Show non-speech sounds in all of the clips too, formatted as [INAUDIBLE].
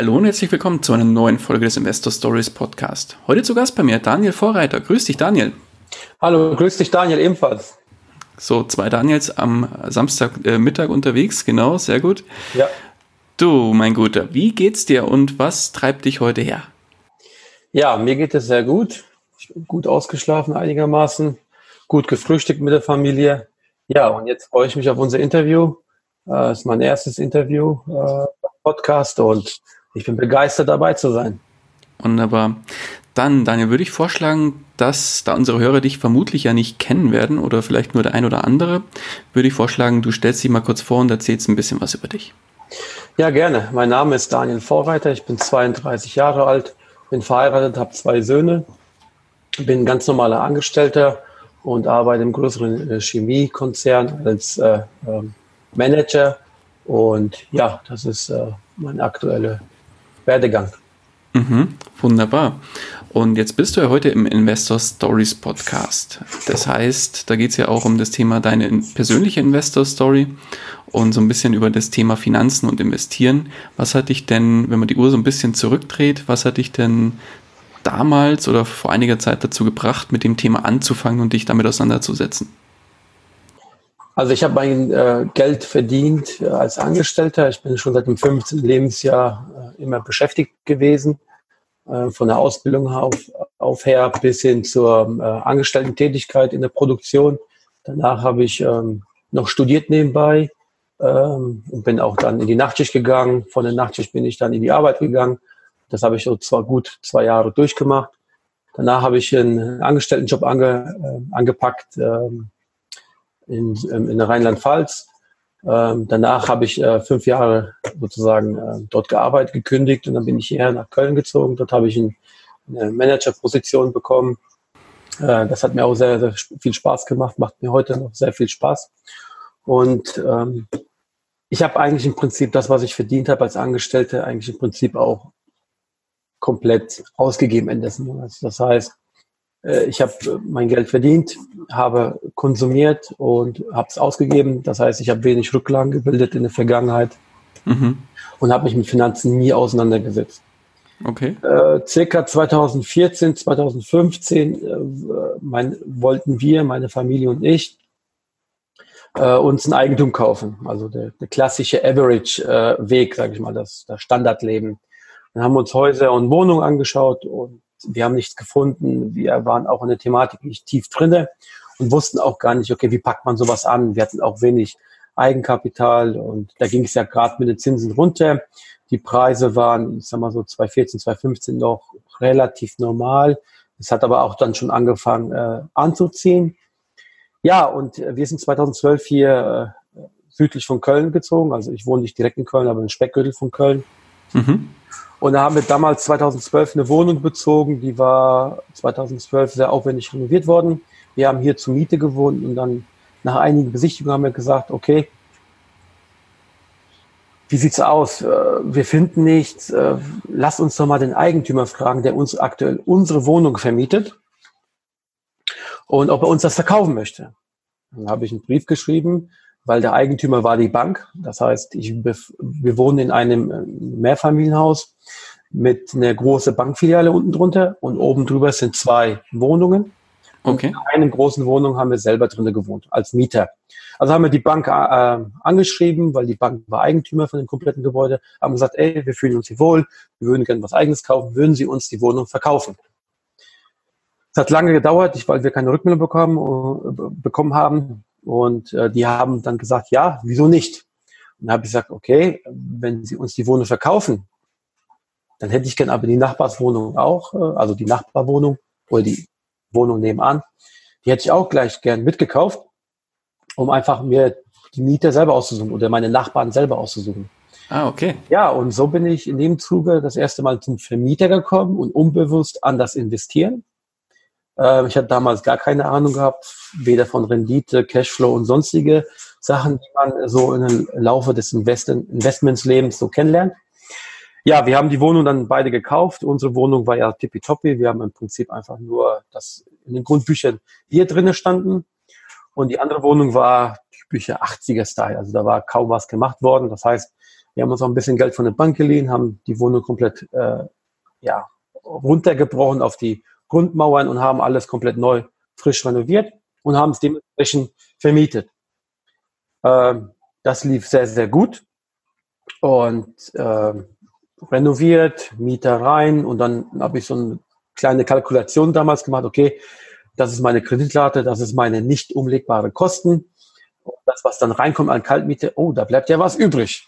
Hallo und herzlich willkommen zu einer neuen Folge des Investor Stories Podcast. Heute zu Gast bei mir Daniel Vorreiter. Grüß dich, Daniel. Hallo, grüß dich, Daniel, ebenfalls. So, zwei Daniels am Samstagmittag äh, unterwegs, genau, sehr gut. Ja. Du, mein Guter, wie geht's dir und was treibt dich heute her? Ja, mir geht es sehr gut. Ich bin gut ausgeschlafen einigermaßen, gut gefrühstückt mit der Familie. Ja, und jetzt freue ich mich auf unser Interview. Äh, das ist mein erstes Interview äh, Podcast und ich bin begeistert dabei zu sein. Wunderbar. Dann, Daniel, würde ich vorschlagen, dass, da unsere Hörer dich vermutlich ja nicht kennen werden oder vielleicht nur der ein oder andere, würde ich vorschlagen, du stellst dich mal kurz vor und erzählst ein bisschen was über dich. Ja, gerne. Mein Name ist Daniel Vorreiter. Ich bin 32 Jahre alt, bin verheiratet, habe zwei Söhne, bin ganz normaler Angestellter und arbeite im größeren äh, Chemiekonzern als äh, äh, Manager. Und ja, das ist äh, mein aktueller Werdegang. Mhm, wunderbar. Und jetzt bist du ja heute im Investor Stories Podcast. Das heißt, da geht es ja auch um das Thema deine persönliche Investor Story und so ein bisschen über das Thema Finanzen und Investieren. Was hat dich denn, wenn man die Uhr so ein bisschen zurückdreht, was hat dich denn damals oder vor einiger Zeit dazu gebracht, mit dem Thema anzufangen und dich damit auseinanderzusetzen? Also ich habe mein äh, Geld verdient äh, als Angestellter. Ich bin schon seit dem 15. Lebensjahr äh, immer beschäftigt gewesen, äh, von der Ausbildung auf, auf her bis hin zur äh, Angestellten-Tätigkeit in der Produktion. Danach habe ich ähm, noch studiert nebenbei ähm, und bin auch dann in die Nachtschicht gegangen. Von der Nachtschicht bin ich dann in die Arbeit gegangen. Das habe ich so zwar gut zwei Jahre durchgemacht. Danach habe ich einen Angestelltenjob ange, äh, angepackt. Ähm, in, ähm, in Rheinland-Pfalz. Ähm, danach habe ich äh, fünf Jahre sozusagen äh, dort gearbeitet, gekündigt und dann bin ich hierher nach Köln gezogen. Dort habe ich ein, eine Managerposition bekommen. Äh, das hat mir auch sehr, sehr viel Spaß gemacht, macht mir heute noch sehr viel Spaß. Und ähm, ich habe eigentlich im Prinzip das, was ich verdient habe als Angestellte, eigentlich im Prinzip auch komplett ausgegeben Ende des Monats. Das heißt, ich habe äh, mein Geld verdient, habe konsumiert und habe es ausgegeben. Das heißt, ich habe wenig Rücklagen gebildet in der Vergangenheit mhm. und habe mich mit Finanzen nie auseinandergesetzt. Okay. Äh, circa 2014, 2015 äh, mein, wollten wir, meine Familie und ich, äh, uns ein Eigentum kaufen. Also der, der klassische Average-Weg, äh, sage ich mal, das, das Standardleben. Dann haben wir uns Häuser und Wohnungen angeschaut und wir haben nichts gefunden. Wir waren auch in der Thematik nicht tief drinne und wussten auch gar nicht, okay, wie packt man sowas an? Wir hatten auch wenig Eigenkapital und da ging es ja gerade mit den Zinsen runter. Die Preise waren, ich sag mal so 2014, 2015 noch relativ normal. Es hat aber auch dann schon angefangen äh, anzuziehen. Ja, und wir sind 2012 hier äh, südlich von Köln gezogen. Also ich wohne nicht direkt in Köln, aber im Speckgürtel von Köln. Mhm. Und da haben wir damals 2012 eine Wohnung bezogen, die war 2012 sehr aufwendig renoviert worden. Wir haben hier zur Miete gewohnt und dann nach einigen Besichtigungen haben wir gesagt, okay, wie sieht's aus? Äh, wir finden nichts. Äh, lass uns doch mal den Eigentümer fragen, der uns aktuell unsere Wohnung vermietet und ob er uns das verkaufen möchte. Dann habe ich einen Brief geschrieben, weil der Eigentümer war die Bank. Das heißt, ich, wir wohnen in einem äh, Mehrfamilienhaus mit einer großen Bankfiliale unten drunter und oben drüber sind zwei Wohnungen. Okay. in einer großen Wohnung haben wir selber drinnen gewohnt, als Mieter. Also haben wir die Bank äh, angeschrieben, weil die Bank war Eigentümer von dem kompletten Gebäude, haben gesagt, ey, wir fühlen uns hier wohl, wir würden gerne was Eigenes kaufen, würden Sie uns die Wohnung verkaufen? Es hat lange gedauert, weil wir keine Rückmeldung bekommen, äh, bekommen haben. Und äh, die haben dann gesagt, ja, wieso nicht? Und dann habe ich gesagt, okay, wenn Sie uns die Wohnung verkaufen, dann hätte ich gerne aber die Nachbarswohnung auch, äh, also die Nachbarwohnung oder die Wohnung nebenan, die hätte ich auch gleich gern mitgekauft, um einfach mir die Mieter selber auszusuchen oder meine Nachbarn selber auszusuchen. Ah, okay. Ja, und so bin ich in dem Zuge das erste Mal zum Vermieter gekommen und unbewusst an das Investieren. Ähm, ich hatte damals gar keine Ahnung gehabt, weder von Rendite, Cashflow und sonstige Sachen, die man so im Laufe des Invest Investmentslebens so kennenlernt. Ja, wir haben die Wohnung dann beide gekauft. Unsere Wohnung war ja tippitoppi. Wir haben im Prinzip einfach nur das in den Grundbüchern hier drinnen standen. Und die andere Wohnung war typischer 80er-Style. Also da war kaum was gemacht worden. Das heißt, wir haben uns auch ein bisschen Geld von der Bank geliehen, haben die Wohnung komplett äh, ja, runtergebrochen auf die Grundmauern und haben alles komplett neu, frisch renoviert und haben es dementsprechend vermietet. Ähm, das lief sehr, sehr gut. Und äh, renoviert, Mieter rein und dann habe ich so eine kleine Kalkulation damals gemacht, okay, das ist meine Kreditrate, das ist meine nicht umlegbare Kosten. Das, was dann reinkommt an Kaltmiete, oh, da bleibt ja was übrig.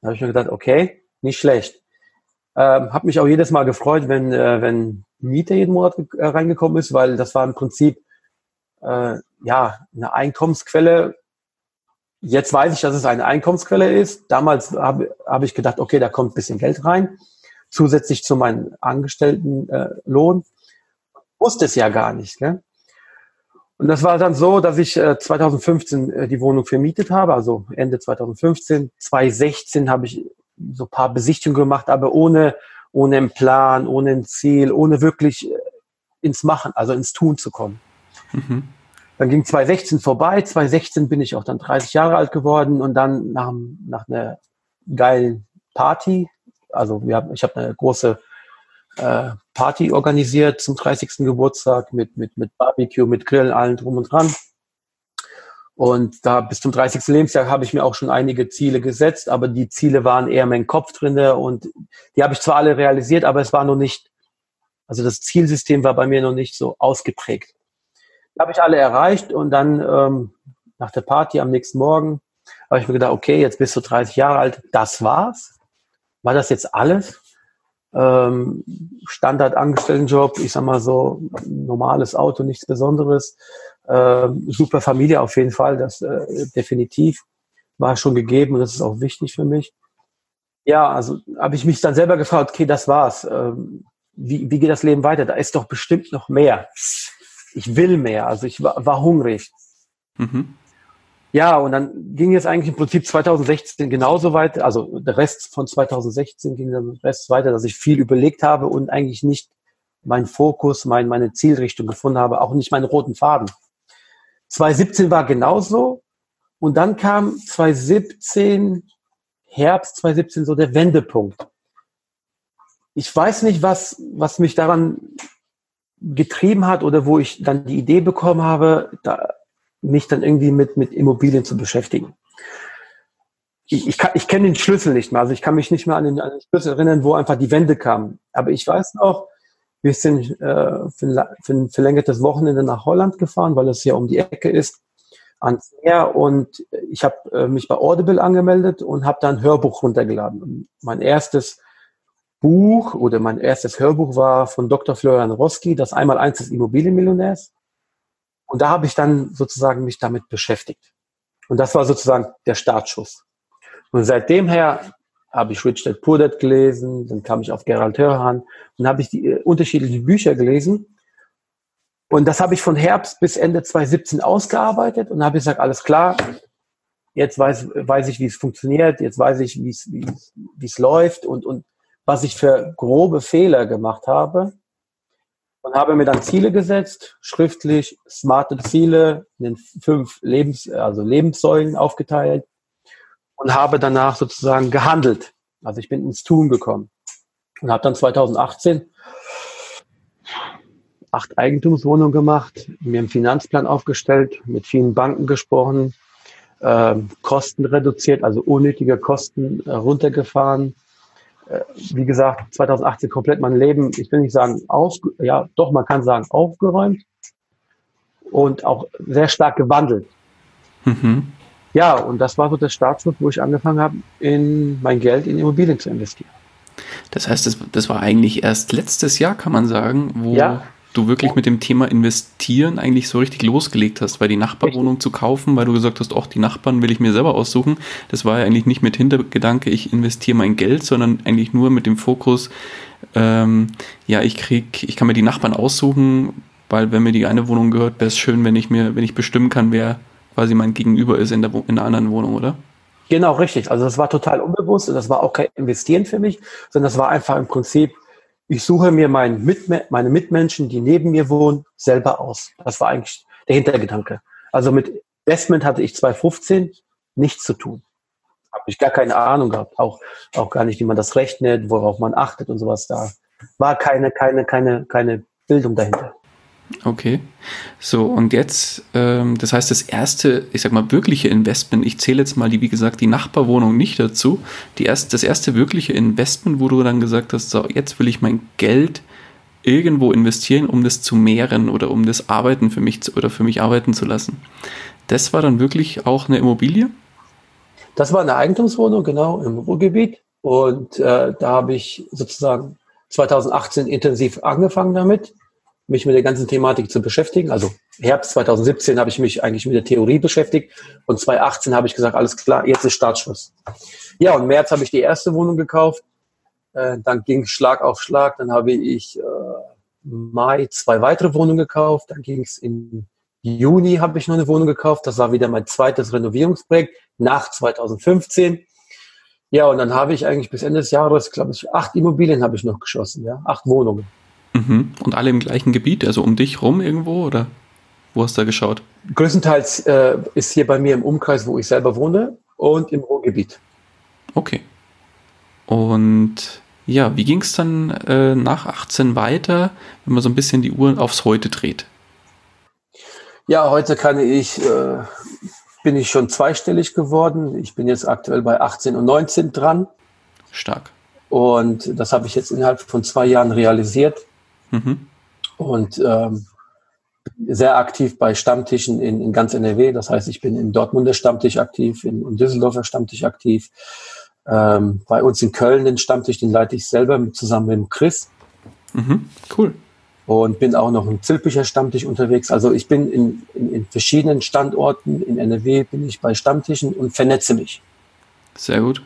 Da habe ich mir gedacht, okay, nicht schlecht. Ähm, habe mich auch jedes Mal gefreut, wenn, äh, wenn Miete jeden Monat äh, reingekommen ist, weil das war im Prinzip äh, ja eine Einkommensquelle, Jetzt weiß ich, dass es eine Einkommensquelle ist. Damals habe hab ich gedacht, okay, da kommt ein bisschen Geld rein, zusätzlich zu meinem Angestelltenlohn. Äh, wusste es ja gar nicht. Ne? Und das war dann so, dass ich äh, 2015 äh, die Wohnung vermietet habe, also Ende 2015. 2016 habe ich so ein paar Besichtigungen gemacht, aber ohne, ohne einen Plan, ohne ein Ziel, ohne wirklich äh, ins Machen, also ins Tun zu kommen. Mhm. Dann ging 2016 vorbei. 2016 bin ich auch dann 30 Jahre alt geworden und dann nach, nach einer geilen Party, also wir haben, ich habe eine große äh, Party organisiert zum 30. Geburtstag mit, mit, mit Barbecue, mit Grill, allen drum und dran. Und da bis zum 30. Lebensjahr habe ich mir auch schon einige Ziele gesetzt, aber die Ziele waren eher mein Kopf drinne und die habe ich zwar alle realisiert, aber es war noch nicht, also das Zielsystem war bei mir noch nicht so ausgeprägt habe ich alle erreicht und dann ähm, nach der Party am nächsten Morgen habe ich mir gedacht, okay, jetzt bist du 30 Jahre alt, das war's. War das jetzt alles? Ähm, Standard-Angestelltenjob, ich sag mal so, normales Auto, nichts Besonderes. Ähm, super Familie auf jeden Fall, das äh, definitiv war schon gegeben und das ist auch wichtig für mich. Ja, also habe ich mich dann selber gefragt, okay, das war's. Ähm, wie, wie geht das Leben weiter? Da ist doch bestimmt noch mehr ich will mehr, also ich war, war hungrig. Mhm. Ja, und dann ging es eigentlich im Prinzip 2016 genauso weit, also der Rest von 2016 ging dann Rest weiter, dass ich viel überlegt habe und eigentlich nicht meinen Fokus, mein, meine Zielrichtung gefunden habe, auch nicht meinen roten Faden. 2017 war genauso und dann kam 2017, Herbst 2017 so der Wendepunkt. Ich weiß nicht, was, was mich daran getrieben hat oder wo ich dann die Idee bekommen habe, da, mich dann irgendwie mit, mit Immobilien zu beschäftigen. Ich, ich, kann, ich kenne den Schlüssel nicht mehr, also ich kann mich nicht mehr an den, an den Schlüssel erinnern, wo einfach die Wände kamen. Aber ich weiß noch, wir sind äh, für, ein, für ein verlängertes Wochenende nach Holland gefahren, weil es ja um die Ecke ist, ans Meer. Und ich habe äh, mich bei Audible angemeldet und habe dann ein Hörbuch runtergeladen. Und mein erstes Buch oder mein erstes Hörbuch war von Dr. Florian Roski, das Einmaleins des Immobilienmillionärs. Und da habe ich dann sozusagen mich damit beschäftigt. Und das war sozusagen der Startschuss. Und seitdem her habe ich Rich Dad gelesen, dann kam ich auf Gerald Hörhan und habe ich die äh, unterschiedlichen Bücher gelesen. Und das habe ich von Herbst bis Ende 2017 ausgearbeitet und habe gesagt, alles klar, jetzt weiß, weiß ich, wie es funktioniert, jetzt weiß ich, wie es, wie es, wie es läuft und, und was ich für grobe Fehler gemacht habe und habe mir dann Ziele gesetzt, schriftlich, smarte Ziele in den fünf Lebens, also Lebenssäulen aufgeteilt und habe danach sozusagen gehandelt. Also ich bin ins Tun gekommen und habe dann 2018 acht Eigentumswohnungen gemacht, mir einen Finanzplan aufgestellt, mit vielen Banken gesprochen, äh, Kosten reduziert, also unnötige Kosten äh, runtergefahren, äh, wie gesagt, 2018 komplett mein Leben, ich will nicht sagen auf, ja, doch, man kann sagen aufgeräumt und auch sehr stark gewandelt. Mhm. Ja, und das war so der Startschuss, wo ich angefangen habe, in mein Geld in Immobilien zu investieren. Das heißt, das, das war eigentlich erst letztes Jahr, kann man sagen, wo, ja. du wirklich mit dem Thema Investieren eigentlich so richtig losgelegt hast, weil die Nachbarwohnung zu kaufen, weil du gesagt hast, auch die Nachbarn will ich mir selber aussuchen. Das war ja eigentlich nicht mit Hintergedanke, ich investiere mein Geld, sondern eigentlich nur mit dem Fokus, ähm, ja, ich krieg, ich kann mir die Nachbarn aussuchen, weil wenn mir die eine Wohnung gehört, wäre es schön, wenn ich mir, wenn ich bestimmen kann, wer quasi mein Gegenüber ist in der, in der anderen Wohnung, oder? Genau, richtig. Also das war total unbewusst und das war auch kein Investieren für mich, sondern das war einfach im Prinzip, ich suche mir mein Mitme meine Mitmenschen, die neben mir wohnen, selber aus. Das war eigentlich der Hintergedanke. Also mit Investment hatte ich 2015 nichts zu tun. Habe ich gar keine Ahnung gehabt, auch, auch gar nicht, wie man das rechnet, worauf man achtet und sowas da. War keine, keine, keine, keine Bildung dahinter. Okay. So, und jetzt, ähm, das heißt, das erste, ich sag mal, wirkliche Investment, ich zähle jetzt mal die, wie gesagt, die Nachbarwohnung nicht dazu. Die erst, das erste wirkliche Investment, wo du dann gesagt hast, so, jetzt will ich mein Geld irgendwo investieren, um das zu mehren oder um das Arbeiten für mich zu, oder für mich arbeiten zu lassen. Das war dann wirklich auch eine Immobilie? Das war eine Eigentumswohnung, genau, im Ruhrgebiet. Und äh, da habe ich sozusagen 2018 intensiv angefangen damit mich mit der ganzen Thematik zu beschäftigen. Also Herbst 2017 habe ich mich eigentlich mit der Theorie beschäftigt und 2018 habe ich gesagt, alles klar, jetzt ist Startschuss. Ja, und im März habe ich die erste Wohnung gekauft. Äh, dann ging Schlag auf Schlag. Dann habe ich äh, Mai zwei weitere Wohnungen gekauft. Dann ging es in Juni habe ich noch eine Wohnung gekauft. Das war wieder mein zweites Renovierungsprojekt nach 2015. Ja, und dann habe ich eigentlich bis Ende des Jahres, glaube ich, acht Immobilien habe ich noch geschossen, ja, acht Wohnungen. Mhm. Und alle im gleichen Gebiet, also um dich rum irgendwo oder wo hast du da geschaut? Größtenteils äh, ist hier bei mir im Umkreis, wo ich selber wohne und im Ruhrgebiet. Okay. Und ja, wie ging es dann äh, nach 18 weiter, wenn man so ein bisschen die Uhr aufs Heute dreht? Ja, heute kann ich, äh, bin ich schon zweistellig geworden. Ich bin jetzt aktuell bei 18 und 19 dran. Stark. Und das habe ich jetzt innerhalb von zwei Jahren realisiert. Mhm. Und ähm, sehr aktiv bei Stammtischen in, in ganz NRW. Das heißt, ich bin im Dortmunder Stammtisch aktiv, in, in Düsseldorfer Stammtisch aktiv. Ähm, bei uns in Köln den Stammtisch, den leite ich selber mit, zusammen mit dem Chris. Mhm, cool. Und bin auch noch im Zilpicher Stammtisch unterwegs. Also ich bin in, in, in verschiedenen Standorten in NRW, bin ich bei Stammtischen und vernetze mich. Sehr gut.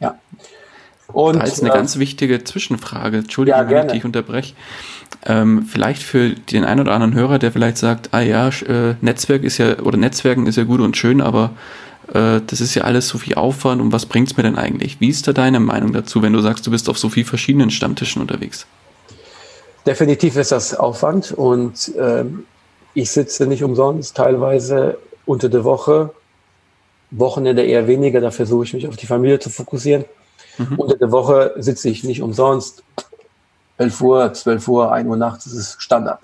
Ja. Und, da ist eine äh, ganz wichtige Zwischenfrage. Entschuldigung, ja, wenn ich dich unterbreche. Ähm, vielleicht für den einen oder anderen Hörer, der vielleicht sagt, ah ja, äh, Netzwerk ist ja, oder Netzwerken ist ja gut und schön, aber äh, das ist ja alles so viel Aufwand und was bringt's mir denn eigentlich? Wie ist da deine Meinung dazu, wenn du sagst, du bist auf so vielen verschiedenen Stammtischen unterwegs? Definitiv ist das Aufwand und ähm, ich sitze nicht umsonst, teilweise unter der Woche, Wochenende eher weniger, da versuche ich mich auf die Familie zu fokussieren. Mhm. Unter der Woche sitze ich nicht umsonst 11 Uhr, 12 Uhr, 1 Uhr nachts, das ist Standard.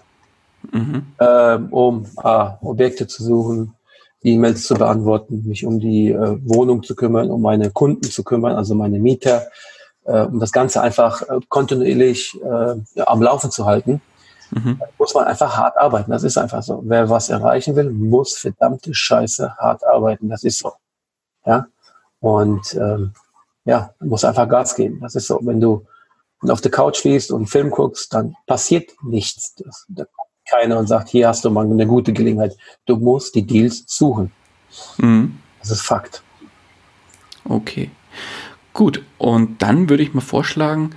Mhm. Ähm, um äh, Objekte zu suchen, E-Mails zu beantworten, mich um die äh, Wohnung zu kümmern, um meine Kunden zu kümmern, also meine Mieter, äh, um das Ganze einfach äh, kontinuierlich äh, am Laufen zu halten, mhm. muss man einfach hart arbeiten. Das ist einfach so. Wer was erreichen will, muss verdammte Scheiße hart arbeiten. Das ist so. Ja. Und ähm, ja, muss einfach Gas geben. Das ist so. Wenn du auf der Couch liest und einen Film guckst, dann passiert nichts. Das, da kommt keiner und sagt, hier hast du mal eine gute Gelegenheit. Du musst die Deals suchen. Mhm. Das ist Fakt. Okay. Gut. Und dann würde ich mal vorschlagen,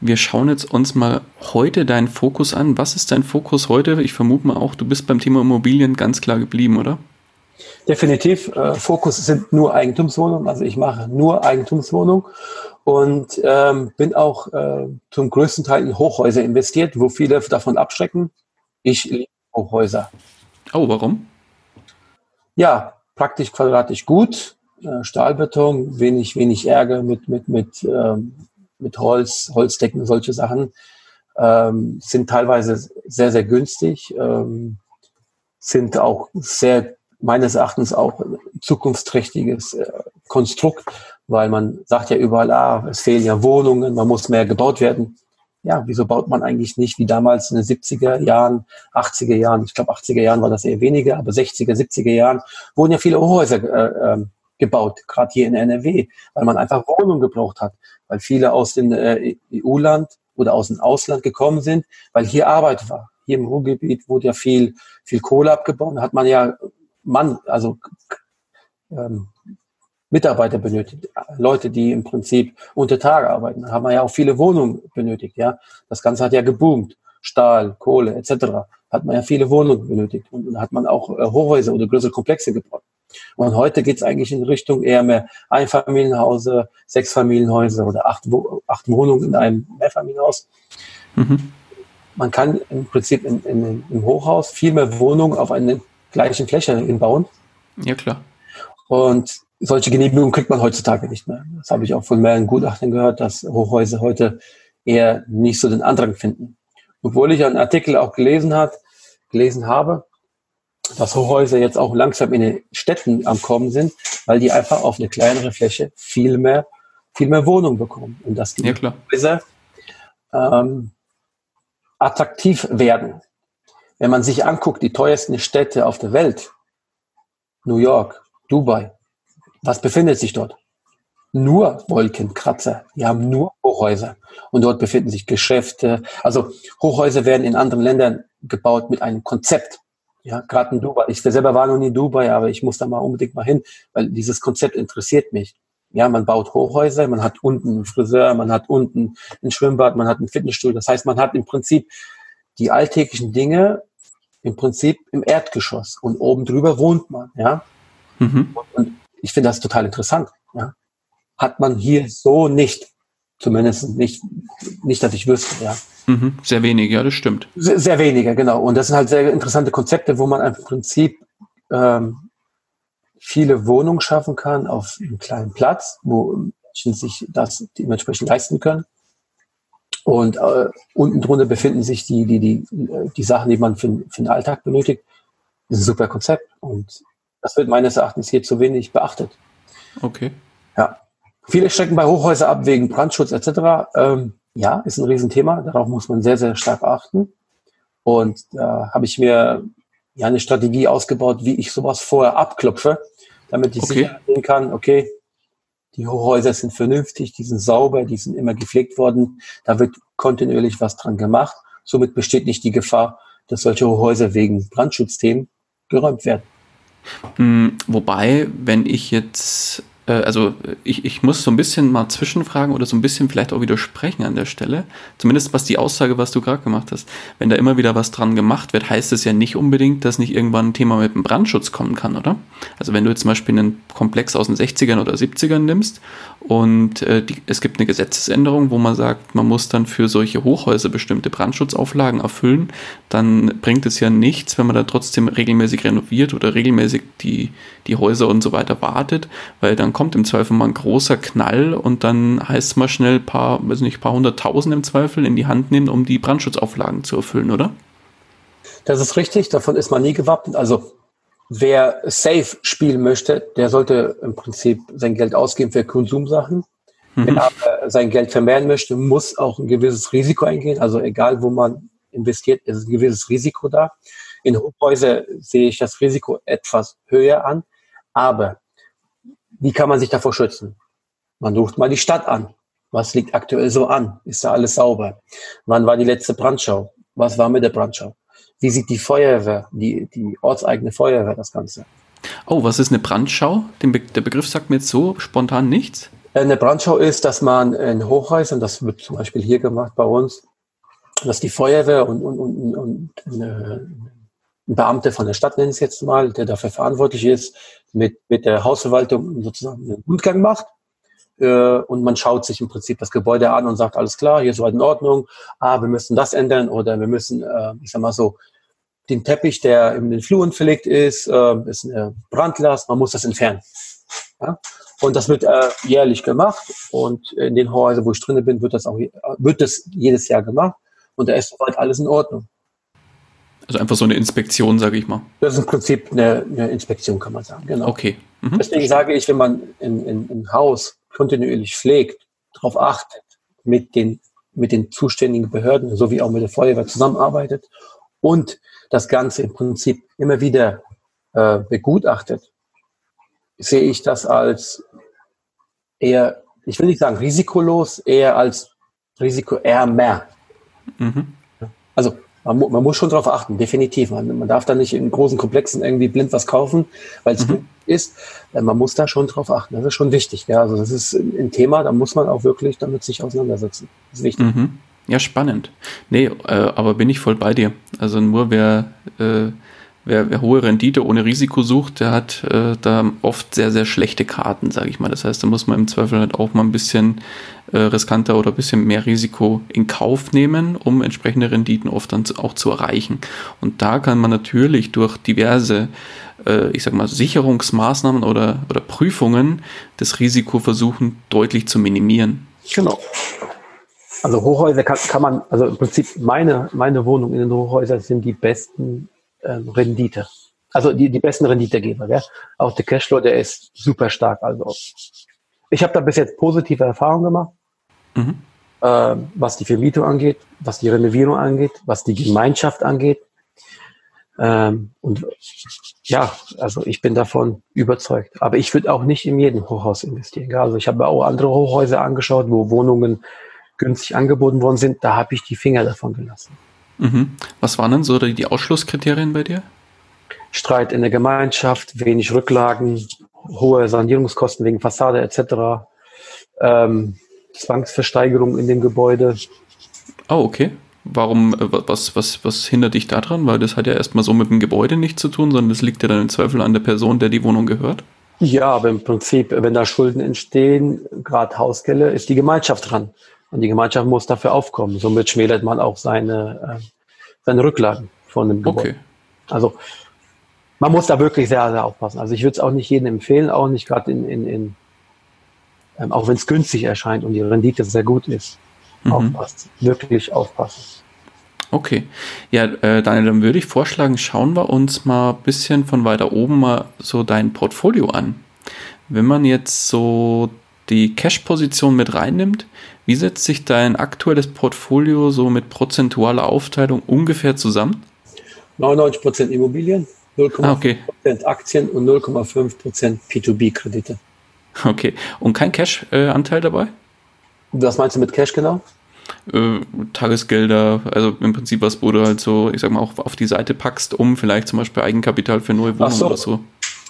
wir schauen jetzt uns mal heute deinen Fokus an. Was ist dein Fokus heute? Ich vermute mal auch, du bist beim Thema Immobilien ganz klar geblieben, oder? Definitiv. Äh, Fokus sind nur Eigentumswohnungen. Also ich mache nur Eigentumswohnungen und ähm, bin auch äh, zum größten Teil in Hochhäuser investiert, wo viele davon abschrecken. Ich liebe Hochhäuser. Oh, warum? Ja, praktisch quadratisch gut. Äh, Stahlbeton, wenig, wenig Ärger mit, mit, mit, ähm, mit Holz, Holzdecken, solche Sachen. Ähm, sind teilweise sehr, sehr günstig, ähm, sind auch sehr meines Erachtens auch zukunftsträchtiges äh, Konstrukt, weil man sagt ja überall, ah, es fehlen ja Wohnungen, man muss mehr gebaut werden. Ja, wieso baut man eigentlich nicht wie damals in den 70er Jahren, 80er Jahren, ich glaube 80er Jahren war das eher weniger, aber 60er, 70er Jahren wurden ja viele Hochhäuser äh, äh, gebaut, gerade hier in NRW, weil man einfach Wohnungen gebraucht hat, weil viele aus dem äh, EU-Land oder aus dem Ausland gekommen sind, weil hier Arbeit war. hier im Ruhrgebiet wurde ja viel, viel Kohle abgebaut. Da hat man ja Mann, also ähm, Mitarbeiter benötigt, Leute, die im Prinzip unter Tage arbeiten. Da haben wir ja auch viele Wohnungen benötigt. Ja, das Ganze hat ja geboomt. Stahl, Kohle etc. Hat man ja viele Wohnungen benötigt und dann hat man auch äh, Hochhäuser oder größere Komplexe gebaut. Und heute geht es eigentlich in Richtung eher mehr Einfamilienhäuser, Sechsfamilienhäuser oder acht, acht Wohnungen in einem Mehrfamilienhaus. Mhm. Man kann im Prinzip in, in, im Hochhaus viel mehr Wohnungen auf einer gleichen Fläche bauen. Ja, klar. Und solche Genehmigungen kriegt man heutzutage nicht mehr. Das habe ich auch von mehreren Gutachtern gehört, dass Hochhäuser heute eher nicht so den Andrang finden. Obwohl ich einen Artikel auch gelesen hat, gelesen habe, dass Hochhäuser jetzt auch langsam in den Städten am Kommen sind, weil die einfach auf eine kleinere Fläche viel mehr, viel mehr Wohnung bekommen und dass die ja, Häuser ähm, attraktiv werden. Wenn man sich anguckt, die teuersten Städte auf der Welt, New York, Dubai, was befindet sich dort? Nur Wolkenkratzer. Die haben nur Hochhäuser. Und dort befinden sich Geschäfte. Also Hochhäuser werden in anderen Ländern gebaut mit einem Konzept. Ja, gerade in Dubai. Ich selber war noch nie in Dubai, aber ich muss da mal unbedingt mal hin, weil dieses Konzept interessiert mich. Ja, man baut Hochhäuser, man hat unten einen Friseur, man hat unten ein Schwimmbad, man hat ein Fitnessstudio. Das heißt, man hat im Prinzip die alltäglichen Dinge im Prinzip im Erdgeschoss und oben drüber wohnt man. Ja, mhm. und ich finde das total interessant. Ja, hat man hier so nicht, zumindest nicht, nicht, dass ich wüsste. Ja. Mhm, sehr wenige, ja, das stimmt. Sehr, sehr wenige, genau. Und das sind halt sehr interessante Konzepte, wo man im Prinzip ähm, viele Wohnungen schaffen kann auf einem kleinen Platz, wo Menschen sich das dementsprechend leisten können. Und äh, unten drunter befinden sich die, die, die, die Sachen, die man für, für den Alltag benötigt. Das ist ein super Konzept. Und das wird meines Erachtens hier zu wenig beachtet. Okay. Ja. Viele Strecken bei Hochhäusern ab wegen Brandschutz etc. Ähm, ja, ist ein Riesenthema. Darauf muss man sehr, sehr stark achten. Und da habe ich mir ja eine Strategie ausgebaut, wie ich sowas vorher abklopfe, damit ich okay. sicher sehen kann, okay, die Hochhäuser sind vernünftig, die sind sauber, die sind immer gepflegt worden, da wird kontinuierlich was dran gemacht. Somit besteht nicht die Gefahr, dass solche Hochhäuser wegen Brandschutzthemen geräumt werden. Hm, wobei, wenn ich jetzt äh, also ich, ich muss so ein bisschen mal zwischenfragen oder so ein bisschen vielleicht auch widersprechen an der Stelle. Zumindest was die Aussage, was du gerade gemacht hast. Wenn da immer wieder was dran gemacht wird, heißt es ja nicht unbedingt, dass nicht irgendwann ein Thema mit dem Brandschutz kommen kann, oder? Also wenn du jetzt zum Beispiel einen Komplex aus den 60ern oder 70ern nimmst und äh, die, es gibt eine Gesetzesänderung, wo man sagt, man muss dann für solche Hochhäuser bestimmte Brandschutzauflagen erfüllen, dann bringt es ja nichts, wenn man da trotzdem regelmäßig renoviert oder regelmäßig die, die Häuser und so weiter wartet, weil dann kommt im Zweifel mal ein großer Knall und dann heißt es mal schnell ein paar, weiß nicht, paar hunderttausend im Zweifel in die Hand nehmen, um die Brandschutzauflagen zu erfüllen, oder? Das ist richtig, davon ist man nie gewappnet. Also wer safe spielen möchte, der sollte im Prinzip sein Geld ausgeben für Konsumsachen. Mhm. Wer aber sein Geld vermehren möchte, muss auch ein gewisses Risiko eingehen. Also egal, wo man investiert, ist ein gewisses Risiko da. In Hochhäuser sehe ich das Risiko etwas höher an. Aber wie kann man sich davor schützen? Man ruft mal die Stadt an. Was liegt aktuell so an? Ist da alles sauber? Wann war die letzte Brandschau? Was war mit der Brandschau? Wie sieht die Feuerwehr, die, die ortseigene Feuerwehr das Ganze? Oh, was ist eine Brandschau? Be der Begriff sagt mir jetzt so spontan nichts. Eine Brandschau ist, dass man in Hochhäusern, das wird zum Beispiel hier gemacht bei uns, dass die Feuerwehr und, und, und, und eine, ein Beamter von der Stadt, nennen es jetzt mal, der dafür verantwortlich ist, mit, mit der Hausverwaltung sozusagen einen Rundgang macht. Äh, und man schaut sich im Prinzip das Gebäude an und sagt, alles klar, hier ist soweit in Ordnung, ah, wir müssen das ändern oder wir müssen, äh, ich sag mal so, den Teppich, der in den Fluren verlegt ist, äh, ist eine Brandlast, man muss das entfernen. Ja? Und das wird äh, jährlich gemacht und in den Häusern, wo ich drin bin, wird das auch wird das jedes Jahr gemacht und da ist soweit alles in Ordnung. Also einfach so eine Inspektion, sage ich mal. Das ist im Prinzip eine, eine Inspektion, kann man sagen. Genau. Okay. Mhm. Deswegen sage ich, wenn man in, in, ein Haus kontinuierlich pflegt, darauf achtet, mit den, mit den zuständigen Behörden sowie auch mit der Feuerwehr zusammenarbeitet und das Ganze im Prinzip immer wieder äh, begutachtet, sehe ich das als eher, ich will nicht sagen risikolos, eher als risikoärmer. Mhm. Also Man, man muss schon darauf achten, definitiv. Man, man, darf da nicht in großen Komplexen irgendwie blind was kaufen, weil es mhm. ist. Äh, man muss da schon drauf achten. Das ist schon wichtig. Ja? Also das ist ein Thema, da muss man auch wirklich damit sich auseinandersetzen. Das ist wichtig. Mhm. Ja, spannend. Nee, äh, aber bin ich voll bei dir. Also nur wer äh, wer, wer hohe Rendite ohne Risiko sucht, der hat äh, da oft sehr, sehr schlechte Karten, sage ich mal. Das heißt, da muss man im Zweifel halt auch mal ein bisschen äh, riskanter oder ein bisschen mehr Risiko in Kauf nehmen, um entsprechende Renditen oft dann auch zu erreichen. Und da kann man natürlich durch diverse, äh, ich sag mal, Sicherungsmaßnahmen oder, oder Prüfungen das Risiko versuchen, deutlich zu minimieren. Genau. Also Hochhäuser kann, kann man, also im Prinzip meine, meine Wohnung in den Hochhäusern sind die besten ähm, Rendite. Also die, die besten Renditegeber. Ja? Auch der Cashflow, der ist super stark. Also ich habe da bis jetzt positive Erfahrungen gemacht, mhm. äh, was die Vermietung angeht, was die Renovierung angeht, was die Gemeinschaft angeht. Ähm, und ja, also ich bin davon überzeugt. Aber ich würde auch nicht in jedem Hochhaus investieren. Also ich habe auch andere Hochhäuser angeschaut, wo Wohnungen günstig angeboten worden sind. Da habe ich die Finger davon gelassen. Mhm. Was waren denn so die Ausschlusskriterien bei dir? Streit in der Gemeinschaft, wenig Rücklagen, hohe Sanierungskosten wegen Fassade etc., ähm, Zwangsversteigerung in dem Gebäude. Oh, okay. Warum, äh, was, was, was hindert dich daran? Weil das hat ja erstmal so mit dem Gebäude nichts zu tun, sondern das liegt ja dann im Zweifel an der Person, der die Wohnung gehört. Ja, aber im Prinzip, wenn da Schulden entstehen, gerade Hausgelle, ist die Gemeinschaft dran. Und die Gemeinschaft muss dafür aufkommen. Somit schmälert man auch seine, äh, seine Rücklagen von dem Gebäude. Okay. Also man muss da wirklich sehr, sehr aufpassen. Also ich würde es auch nicht jedem empfehlen, auch nicht gerade in, in, in ähm, auch wenn es günstig erscheint und die Rendite sehr gut ist. Mhm. Aufpassen. Wirklich aufpassen. Okay. Ja, äh, Daniel, dann würde ich vorschlagen, schauen wir uns mal ein bisschen von weiter oben mal so dein Portfolio an. Wenn man jetzt so die Cash-Position mit reinnimmt, wie setzt sich dein aktuelles Portfolio so mit prozentualer Aufteilung ungefähr zusammen? 99% Immobilien, 0,5% ah, okay. Aktien und 0,5% P2B-Kredite. Okay. Und kein Cash-Anteil dabei? Was meinst du mit Cash genau? Äh, Tagesgelder, also im Prinzip was, wo du halt so, ich sag mal, auch auf die Seite packst, um vielleicht zum Beispiel Eigenkapital für neue Wohnungen so. oder so.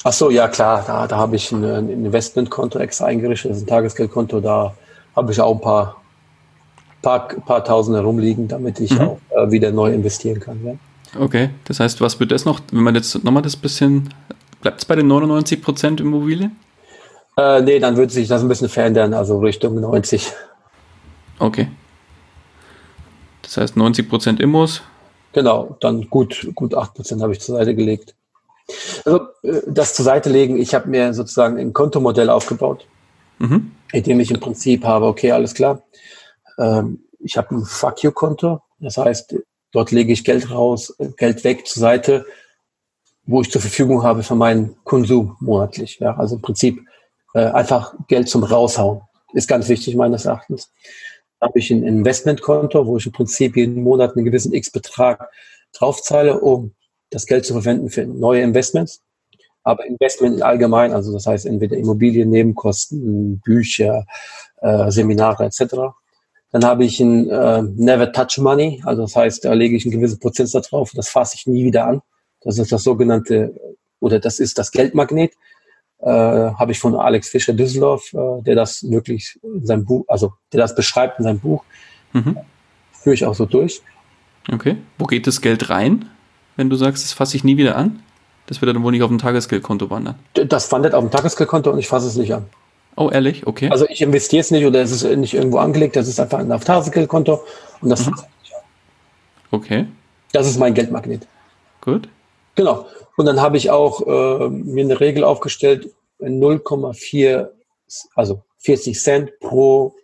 Ach so, ja klar, da, da habe ich ein, ein Investmentkonto extra eingerichtet, das ist ein Tagesgeldkonto, da habe ich auch ein paar, paar, paar Tausende rumliegen, damit ich mhm. auch äh, wieder neu investieren kann. Ja. Okay, das heißt, was wird das noch, wenn man jetzt nochmal das bisschen, bleibt es bei den 99 Prozent Immobilie? Äh, nee, dann würde sich das ein bisschen verändern, also Richtung 90. Okay. Das heißt 90 Prozent Immos? Genau, dann gut, gut 8 Prozent habe ich zur Seite gelegt. Also äh, das zur Seite legen, ich habe mir sozusagen ein Kontomodell aufgebaut, mhm. in dem ich im Prinzip habe, okay, alles klar, ähm, ich habe ein Fuck You-Konto, das heißt, dort lege ich Geld raus, Geld weg zur Seite, wo ich zur Verfügung habe für meinen Konsum monatlich. Ja, also im Prinzip äh, einfach Geld zum Raushauen. Ist ganz wichtig meines Erachtens. Da habe ich ein Investmentkonto, wo ich im Prinzip jeden Monat einen gewissen X-Betrag draufzahle, um das Geld zu verwenden für neue Investments. Aber Investment allgemein, also das heißt entweder Immobilien, Nebenkosten, Bücher, äh, Seminare etc. Dann habe ich ein äh, Never Touch Money, also das heißt, da lege ich einen gewissen Prozentsatz drauf, das fasse ich nie wieder an. Das ist das sogenannte, oder das ist das Geldmagnet, äh, habe ich von Alex Fischer Düsseldorf, äh, der das wirklich in seinem Buch, also der das beschreibt in seinem Buch, mhm. führe ich auch so durch. Okay, wo geht das Geld rein? Wenn du sagst, das fasse ich nie wieder an? Das wird dann wohl nicht auf dem Tagesgeldkonto wandern. Das wandert auf dem Tagesgeldkonto und ich fasse es nicht an. Oh, ehrlich? Okay. Also ich investiere es nicht oder es ist nicht irgendwo angelegt, das ist einfach ein auf Tagesgeldkonto und das mhm. fasse ich nicht an. Okay. Das ist mein Geldmagnet. Gut. Genau. Und dann habe ich auch äh, mir eine Regel aufgestellt, 0,4, also 40 Cent pro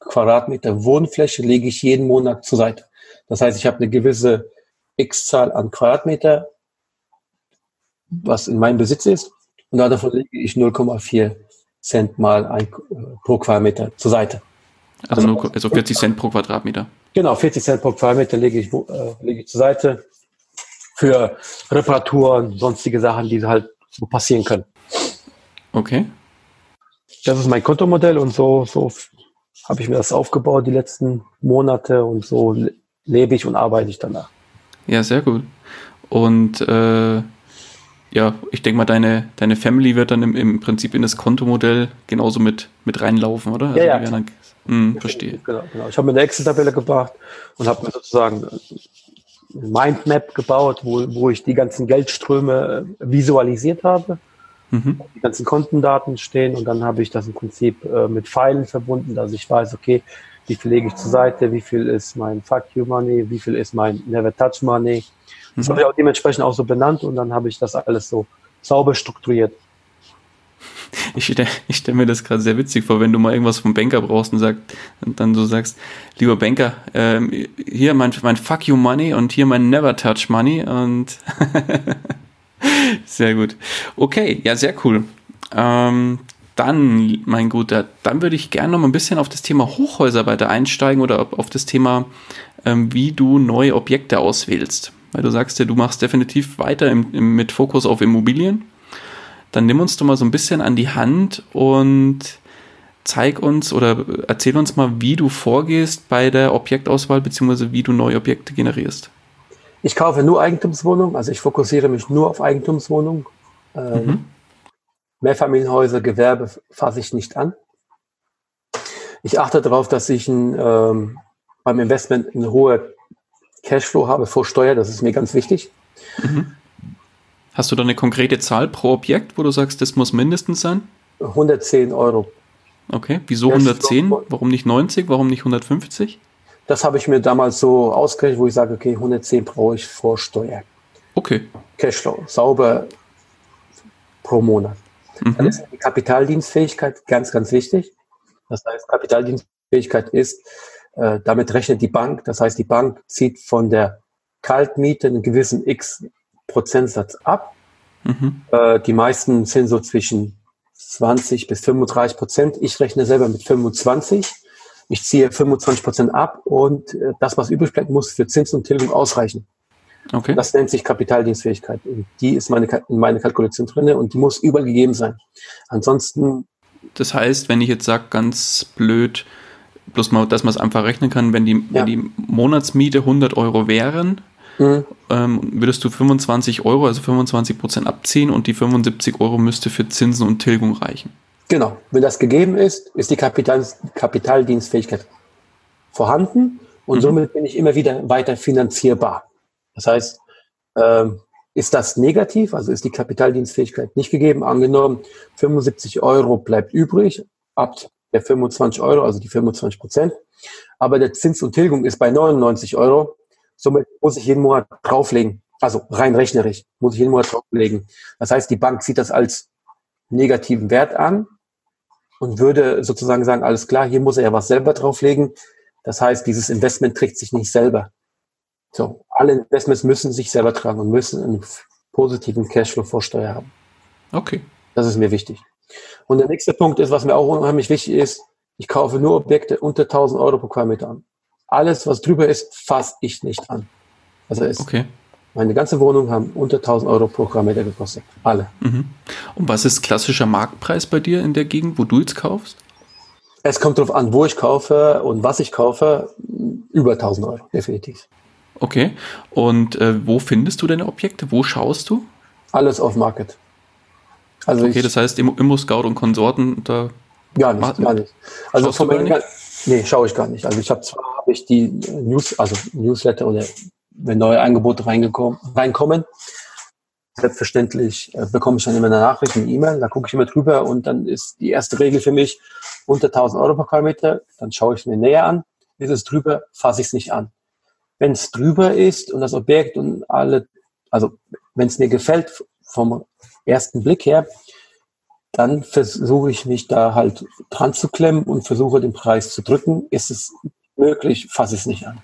Quadratmeter Wohnfläche lege ich jeden Monat zur Seite. Das heißt, ich habe eine gewisse X-Zahl an Quadratmeter, was in meinem Besitz ist. Und davon lege ich 0,4 Cent mal ein, äh, pro Quadratmeter zur Seite. Also, also, also 40 Cent pro Quadratmeter. Genau, 40 Cent pro Quadratmeter lege ich, äh, lege ich zur Seite für Reparaturen, sonstige Sachen, die halt so passieren können. Okay. Das ist mein Kontomodell und so, so habe ich mir das aufgebaut die letzten Monate und so lebe ich und arbeite ich danach. Ja, sehr gut. Und äh, ja, ich denke mal, deine, deine Family wird dann im, im Prinzip in das Kontomodell genauso mit, mit reinlaufen, oder? Also ja, ja. Dann, mh, verstehe. Genau, genau. Ich habe mir eine Excel-Tabelle gebracht und habe mir sozusagen eine Mindmap gebaut, wo, wo ich die ganzen Geldströme äh, visualisiert habe. Mhm. Die ganzen Kontendaten stehen und dann habe ich das im Prinzip äh, mit Pfeilen verbunden, dass ich weiß, okay, wie viel lege ich zur Seite, wie viel ist mein Fuck You Money, wie viel ist mein Never Touch Money. Das mhm. habe ich auch dementsprechend auch so benannt und dann habe ich das alles so sauber strukturiert. Ich stelle stell mir das gerade sehr witzig vor, wenn du mal irgendwas vom Banker brauchst und, sagt, und dann so sagst, lieber Banker, ähm, hier mein, mein Fuck You Money und hier mein Never Touch Money und [LAUGHS] sehr gut. Okay, ja, sehr cool. Ähm, dann, mein Guter, dann würde ich gerne noch mal ein bisschen auf das Thema Hochhäuser weiter einsteigen oder auf das Thema, ähm, wie du neue Objekte auswählst. Weil du sagst ja, du machst definitiv weiter im, im, mit Fokus auf Immobilien. Dann nimm uns doch mal so ein bisschen an die Hand und zeig uns oder erzähl uns mal, wie du vorgehst bei der Objektauswahl beziehungsweise wie du neue Objekte generierst. Ich kaufe nur Eigentumswohnungen, also ich fokussiere mich nur auf Eigentumswohnungen. Ähm, mhm. Mehrfamilienhäuser, Gewerbe fasse ich nicht an. Ich achte darauf, dass ich ein, ähm, beim Investment eine hohe Cashflow habe vor Steuer. Das ist mir ganz wichtig. Mhm. Hast du da eine konkrete Zahl pro Objekt, wo du sagst, das muss mindestens sein? 110 Euro. Okay, wieso 110? Warum nicht 90? Warum nicht 150? Das habe ich mir damals so ausgerechnet, wo ich sage, okay, 110 brauche ich vor Steuer. Okay. Cashflow, sauber pro Monat. Mhm. Dann ist die Kapitaldienstfähigkeit ganz, ganz wichtig. Das heißt, Kapitaldienstfähigkeit ist, äh, damit rechnet die Bank. Das heißt, die Bank zieht von der Kaltmiete einen gewissen X Prozentsatz ab. Mhm. Äh, die meisten sind so zwischen 20 bis 35 Prozent. Ich rechne selber mit 25. Ich ziehe 25 Prozent ab und äh, das, was übrig bleibt, muss für Zins und Tilgung ausreichen. Okay. Das nennt sich Kapitaldienstfähigkeit. Und die ist meine, in meiner Kalkulation drin und die muss überall gegeben sein. Ansonsten. Das heißt, wenn ich jetzt sage, ganz blöd, bloß mal, dass man es einfach rechnen kann, wenn die, ja. wenn die Monatsmiete 100 Euro wären, mhm. ähm, würdest du 25 Euro, also 25 Prozent abziehen und die 75 Euro müsste für Zinsen und Tilgung reichen. Genau. Wenn das gegeben ist, ist die Kapital, Kapitaldienstfähigkeit vorhanden und mhm. somit bin ich immer wieder weiter finanzierbar. Das heißt, äh, ist das negativ, also ist die Kapitaldienstfähigkeit nicht gegeben, angenommen 75 Euro bleibt übrig, ab der 25 Euro, also die 25 Prozent, aber der Zins und Tilgung ist bei 99 Euro, somit muss ich jeden Monat drauflegen, also rein rechnerisch, muss ich jeden Monat drauflegen. Das heißt, die Bank sieht das als negativen Wert an und würde sozusagen sagen, alles klar, hier muss er ja was selber drauflegen. Das heißt, dieses Investment trägt sich nicht selber. So, alle Investments müssen sich selber tragen und müssen einen positiven Cashflow vor Steuer haben. Okay. Das ist mir wichtig. Und der nächste Punkt ist, was mir auch unheimlich wichtig ist, ich kaufe nur Objekte unter 1000 Euro pro Quadratmeter an. Alles, was drüber ist, fasse ich nicht an. Also ist okay. meine ganze Wohnung haben unter 1000 Euro pro Quadratmeter gekostet. Alle. Mhm. Und was ist klassischer Marktpreis bei dir in der Gegend, wo du jetzt kaufst? Es kommt darauf an, wo ich kaufe und was ich kaufe. Über 1000 Euro, definitiv. Okay. Und äh, wo findest du deine Objekte? Wo schaust du? Alles auf Market. Also okay, ich, das heißt Immo Scout und Konsorten da. Gar nicht, gar nicht. Also von meinen, nicht? nee, schaue ich gar nicht. Also ich habe zwar habe ich die News, also Newsletter oder wenn neue Angebote reinkommen, selbstverständlich äh, bekomme ich dann immer eine Nachricht, eine E-Mail, da gucke ich immer drüber und dann ist die erste Regel für mich unter 1000 Euro pro Quadratmeter, dann schaue ich es mir näher an. Ist es drüber, fasse ich es nicht an. Wenn es drüber ist und das Objekt und alle, also wenn es mir gefällt vom ersten Blick her, dann versuche ich mich da halt dran zu klemmen und versuche den Preis zu drücken. Ist es möglich, fasse ich es nicht an.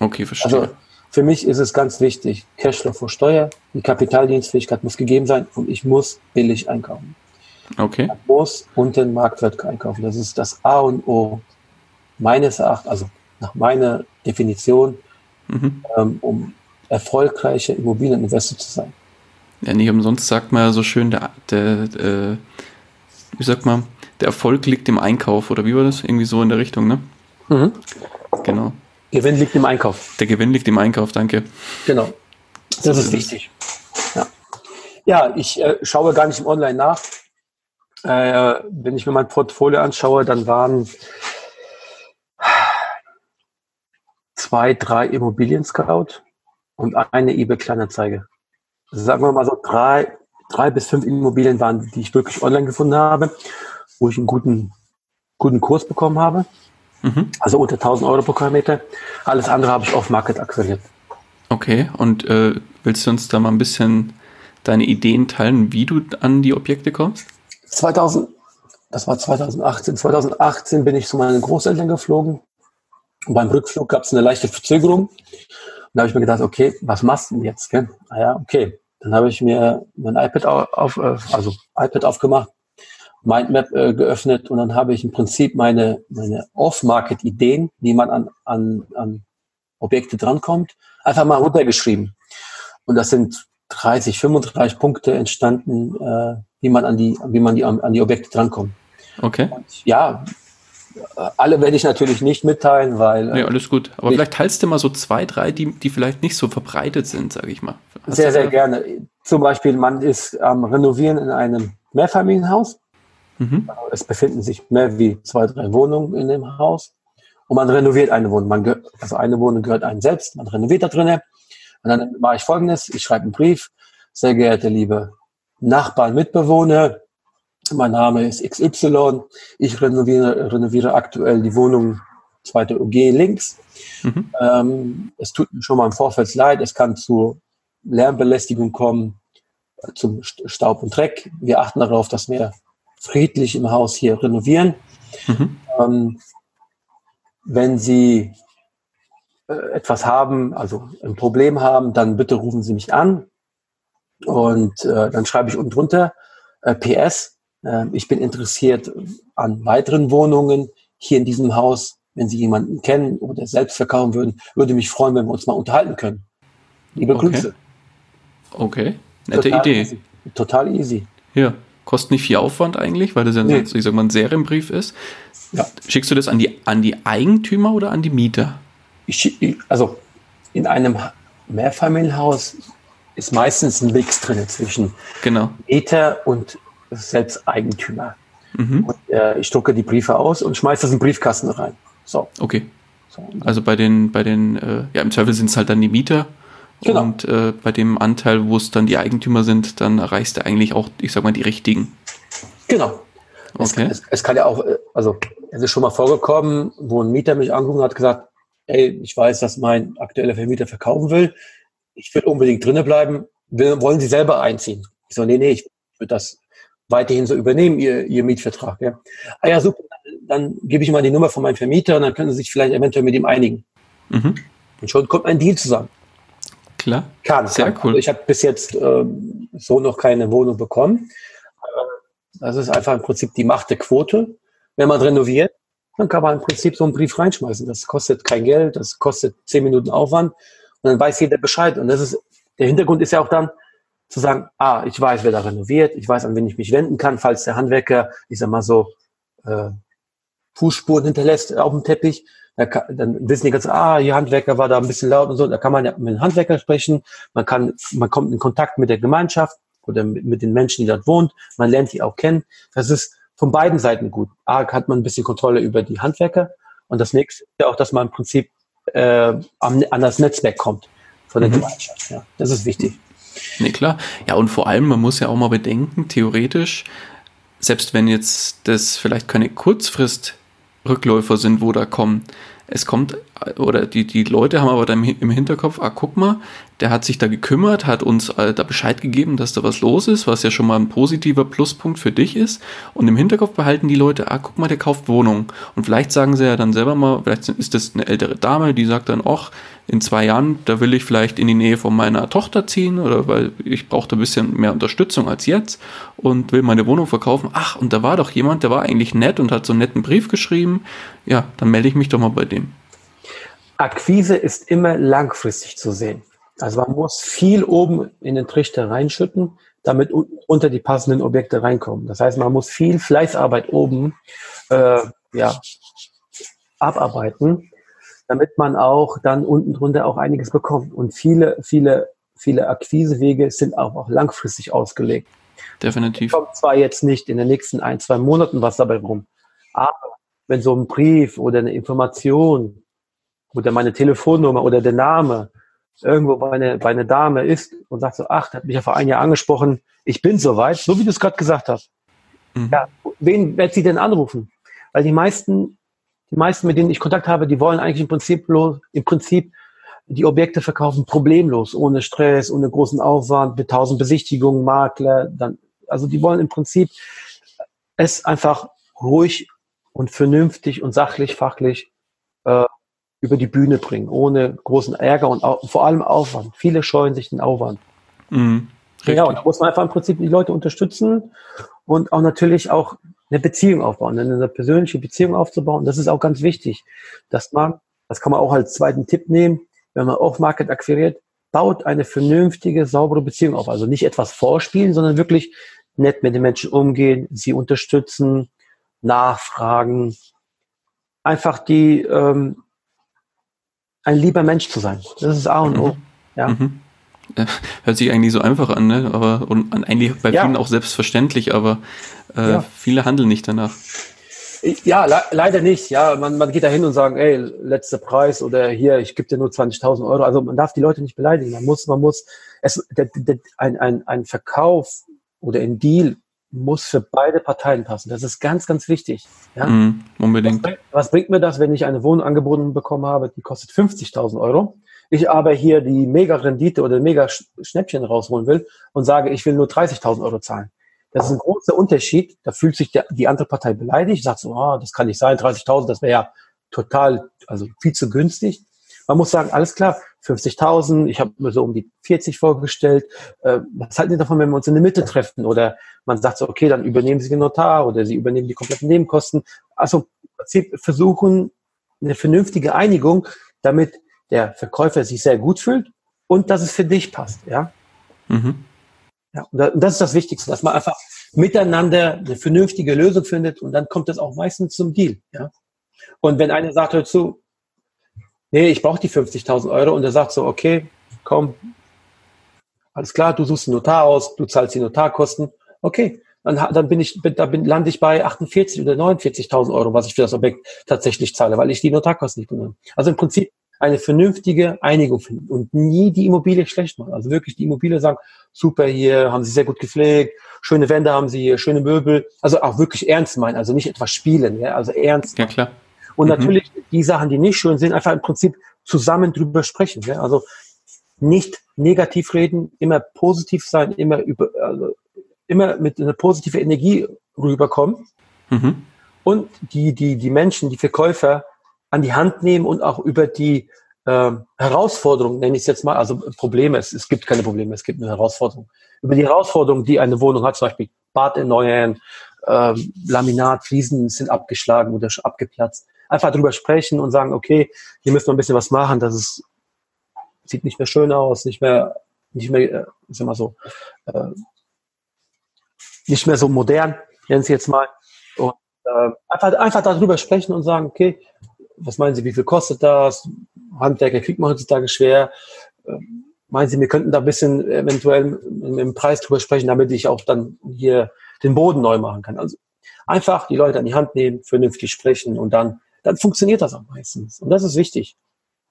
Okay, verstehe. Also für mich ist es ganz wichtig, Cashflow vor Steuer, die Kapitaldienstfähigkeit muss gegeben sein und ich muss billig einkaufen. Okay. Ich muss unter den Marktwert einkaufen. Das ist das A und O meines Erachtens, also nach meiner Definition, mhm. ähm, um erfolgreicher Immobilieninvestor zu sein. Ja, nicht umsonst sagt man ja so schön, der, der, der, äh, wie sagt man, der Erfolg liegt im Einkauf oder wie war das? Irgendwie so in der Richtung, ne? Mhm. Genau. Gewinn liegt im Einkauf. Der Gewinn liegt im Einkauf, danke. Genau. Das so ist wichtig. Ja, ja ich äh, schaue gar nicht im Online nach. Äh, wenn ich mir mein Portfolio anschaue, dann waren zwei, drei Immobilien-Scout und eine eBay-Kleinanzeige. Sagen wir mal so drei, drei bis fünf Immobilien waren, die ich wirklich online gefunden habe, wo ich einen guten, guten Kurs bekommen habe. Mhm. Also unter 1000 Euro pro Quadratmeter. Alles andere habe ich auf Market akquiriert. Okay, und äh, willst du uns da mal ein bisschen deine Ideen teilen, wie du an die Objekte kommst? 2000, das war 2018. 2018 bin ich zu meinen Großeltern geflogen. Und beim Rückflug gab es eine leichte Verzögerung. Und da habe ich mir gedacht, okay, was machst du denn jetzt? Gell? Ah ja, okay. Dann habe ich mir mein iPad auf, äh, also iPad aufgemacht, Mindmap äh, geöffnet und dann habe ich im Prinzip meine, meine Off-Market-Ideen, wie man an, an, an Objekte drankommt, einfach mal runtergeschrieben. Und das sind 30, 35 Punkte entstanden, äh, wie man an die, wie man die, an die Objekte drankommt. Okay. Und ja, alle werde ich natürlich nicht mitteilen, weil. Nee, alles gut. Aber vielleicht teilst du mal so zwei, drei, die, die vielleicht nicht so verbreitet sind, sage ich mal. Hast sehr, sehr gerne. Zum Beispiel, man ist am Renovieren in einem Mehrfamilienhaus. Mhm. Es befinden sich mehr wie zwei, drei Wohnungen in dem Haus. Und man renoviert eine Wohnung. Man also eine Wohnung gehört einem selbst. Man renoviert da drinnen. Und dann mache ich Folgendes. Ich schreibe einen Brief. Sehr geehrte liebe Nachbarn, Mitbewohner, mein Name ist XY. Ich renoviere, renoviere aktuell die Wohnung zweite OG links. Mhm. Ähm, es tut mir schon mal im Vorfeld leid. Es kann zu Lärmbelästigung kommen, zum Staub und Dreck. Wir achten darauf, dass wir friedlich im Haus hier renovieren. Mhm. Ähm, wenn Sie äh, etwas haben, also ein Problem haben, dann bitte rufen Sie mich an. Und äh, dann schreibe ich unten drunter äh, PS, ich bin interessiert an weiteren Wohnungen hier in diesem Haus. Wenn Sie jemanden kennen oder selbst verkaufen würden, würde mich freuen, wenn wir uns mal unterhalten können. Liebe okay. Grüße. Okay, nette Total Idee. Easy. Total easy. Ja, kostet nicht viel Aufwand eigentlich, weil das ja nee. ich sag mal, ein Serienbrief ist. Ja. Schickst du das an die, an die Eigentümer oder an die Mieter? Ich, also in einem Mehrfamilienhaus ist meistens ein Mix drin zwischen genau. Mieter und selbst Eigentümer. Mhm. Und, äh, ich drucke die Briefe aus und schmeiße das in den Briefkasten rein. So. Okay. So. Also bei den, bei den, äh, ja, im Zweifel sind es halt dann die Mieter. Genau. Und äh, bei dem Anteil, wo es dann die Eigentümer sind, dann erreichst du eigentlich auch, ich sag mal, die richtigen. Genau. Okay. Es, kann, es, es kann ja auch, äh, also es ist schon mal vorgekommen, wo ein Mieter mich angerufen hat, gesagt, ey, ich weiß, dass mein aktueller Vermieter verkaufen will. Ich will unbedingt drinnen bleiben. Will, wollen Sie selber einziehen? Ich so, nee, nee, ich würde das weiterhin so übernehmen, ihr, ihr Mietvertrag. Ja. Ah ja, super, dann, dann gebe ich mal die Nummer von meinem Vermieter und dann können Sie sich vielleicht eventuell mit ihm einigen. Mhm. Und schon kommt ein Deal zusammen. Klar. Kann. Sehr kann. cool. Also ich habe bis jetzt ähm, so noch keine Wohnung bekommen. Das ist einfach im Prinzip die Macht der Quote. Wenn man renoviert, dann kann man im Prinzip so einen Brief reinschmeißen. Das kostet kein Geld, das kostet zehn Minuten Aufwand und dann weiß jeder Bescheid. Und das ist, der Hintergrund ist ja auch dann, zu sagen, ah, ich weiß, wer da renoviert, ich weiß, an wen ich mich wenden kann, falls der Handwerker, ich sag mal so, äh, Fußspuren hinterlässt auf dem Teppich, da kann, dann wissen die ganz, ah, ihr Handwerker war da ein bisschen laut und so, da kann man ja mit dem Handwerker sprechen, man kann, man kommt in Kontakt mit der Gemeinschaft oder mit, mit den Menschen, die dort wohnt, man lernt die auch kennen. Das ist von beiden Seiten gut. A, hat man ein bisschen Kontrolle über die Handwerker und das nächste ist ja auch, dass man im Prinzip äh, an, an das Netzwerk kommt von der mhm. Gemeinschaft. Ja, das ist wichtig. Nee, klar. Ja, und vor allem, man muss ja auch mal bedenken, theoretisch, selbst wenn jetzt das vielleicht keine Kurzfrist-Rückläufer sind, wo da kommen, es kommt, oder die, die Leute haben aber dann im Hinterkopf, ah, guck mal, der hat sich da gekümmert, hat uns äh, da Bescheid gegeben, dass da was los ist, was ja schon mal ein positiver Pluspunkt für dich ist. Und im Hinterkopf behalten die Leute, ah, guck mal, der kauft Wohnung. Und vielleicht sagen sie ja dann selber mal, vielleicht ist das eine ältere Dame, die sagt dann, ach, in zwei Jahren, da will ich vielleicht in die Nähe von meiner Tochter ziehen oder weil ich brauche da ein bisschen mehr Unterstützung als jetzt und will meine Wohnung verkaufen. Ach, und da war doch jemand, der war eigentlich nett und hat so einen netten Brief geschrieben. Ja, dann melde ich mich doch mal bei dem. Akquise ist immer langfristig zu sehen. Also man muss viel oben in den Trichter reinschütten, damit unter die passenden Objekte reinkommen. Das heißt, man muss viel Fleißarbeit oben äh, ja, abarbeiten, damit man auch dann unten drunter auch einiges bekommt. Und viele, viele, viele Akquisewege sind auch, auch langfristig ausgelegt. Definitiv. Kommt zwar jetzt nicht in den nächsten ein, zwei Monaten was dabei rum, aber wenn so ein Brief oder eine Information oder meine Telefonnummer oder der Name irgendwo bei einer, bei einer Dame ist und sagt so, ach, der hat mich ja vor einem Jahr angesprochen, ich bin soweit, so wie du es gerade gesagt hast. Mhm. Ja, wen wird sie denn anrufen? Weil die meisten, die meisten, mit denen ich Kontakt habe, die wollen eigentlich im Prinzip, im Prinzip die Objekte verkaufen problemlos, ohne Stress, ohne großen Aufwand, mit tausend Besichtigungen, Makler, dann, also die wollen im Prinzip es einfach ruhig und vernünftig und sachlich, fachlich äh, über die Bühne bringen, ohne großen Ärger und au vor allem Aufwand. Viele scheuen sich den Aufwand. Mhm, ja, und da muss man einfach im Prinzip die Leute unterstützen und auch natürlich auch eine Beziehung aufbauen, eine persönliche Beziehung aufzubauen. Das ist auch ganz wichtig, dass man, das kann man auch als zweiten Tipp nehmen, wenn man Off-Market akquiriert, baut eine vernünftige, saubere Beziehung auf. Also nicht etwas vorspielen, sondern wirklich nett mit den Menschen umgehen, sie unterstützen, nachfragen, einfach die ähm, ein lieber Mensch zu sein. Das ist A und O. Mhm. Ja. Mhm. Hört sich eigentlich so einfach an, ne? Aber und eigentlich bei ja. vielen auch selbstverständlich, aber äh, ja. viele handeln nicht danach. Ja, le leider nicht. Ja, man, man geht da hin und sagt, ey, letzter Preis oder hier, ich gebe dir nur 20.000 Euro. Also man darf die Leute nicht beleidigen. Man muss, man muss, es, der, der, ein, ein, ein Verkauf oder ein Deal muss für beide Parteien passen. Das ist ganz, ganz wichtig. Ja? Mm, unbedingt. Was, was, bringt mir das, wenn ich eine Wohnung angeboten bekommen habe, die kostet 50.000 Euro? Ich aber hier die Mega-Rendite oder Mega-Schnäppchen rausholen will und sage, ich will nur 30.000 Euro zahlen. Das ist ein großer Unterschied. Da fühlt sich der, die andere Partei beleidigt, sagt so, ah, das kann nicht sein, 30.000, das wäre ja total, also viel zu günstig. Man muss sagen, alles klar, 50.000, ich habe mir so um die 40 vorgestellt. Äh, was halten Sie davon, wenn wir uns in der Mitte treffen? Oder man sagt so, okay, dann übernehmen Sie den Notar oder Sie übernehmen die kompletten Nebenkosten. Also Sie versuchen eine vernünftige Einigung, damit der Verkäufer sich sehr gut fühlt und dass es für dich passt. Ja. Mhm. Ja, und das ist das Wichtigste, dass man einfach miteinander eine vernünftige Lösung findet und dann kommt es auch meistens zum Deal. Ja. Und wenn einer sagt, hör zu, nee, ich brauche die 50.000 Euro und er sagt so, okay, komm, alles klar, du suchst einen Notar aus, du zahlst die Notarkosten, okay, dann, dann bin ich, da bin, lande ich bei 48 oder 49.000 Euro, was ich für das Objekt tatsächlich zahle, weil ich die Notarkosten nicht benehme. Also im Prinzip eine vernünftige Einigung finden und nie die Immobilie schlecht machen. Also wirklich die Immobilie sagen, super hier, haben sie sehr gut gepflegt, schöne Wände haben sie hier, schöne Möbel. Also auch wirklich ernst meinen, also nicht etwas spielen, ja, also ernst. Ja, klar. Und mhm. natürlich die Sachen, die nicht schön sind, einfach im Prinzip zusammen drüber sprechen. Ja? Also nicht negativ reden, immer positiv sein, immer über, also immer mit einer positiven Energie rüberkommen. Mhm. Und die, die, die Menschen, die Verkäufer an die Hand nehmen und auch über die äh, Herausforderungen, nenne ich es jetzt mal, also Probleme, es, es gibt keine Probleme, es gibt eine Herausforderung. Über die Herausforderungen, die eine Wohnung hat, zum Beispiel Bad erneuern, äh, Laminat, Fliesen sind abgeschlagen oder abgeplatzt einfach drüber sprechen und sagen, okay, hier müssen wir ein bisschen was machen, das ist, sieht nicht mehr schön aus, nicht mehr, nicht mehr, äh, ist immer so, äh, nicht mehr so modern, nennen Sie jetzt mal. Und äh, einfach, einfach darüber sprechen und sagen, okay, was meinen Sie, wie viel kostet das? Handwerker kriegt man heutzutage schwer. Äh, meinen Sie, wir könnten da ein bisschen eventuell dem Preis drüber sprechen, damit ich auch dann hier den Boden neu machen kann. Also einfach die Leute an die Hand nehmen, vernünftig sprechen und dann dann funktioniert das auch meistens. Und das ist wichtig.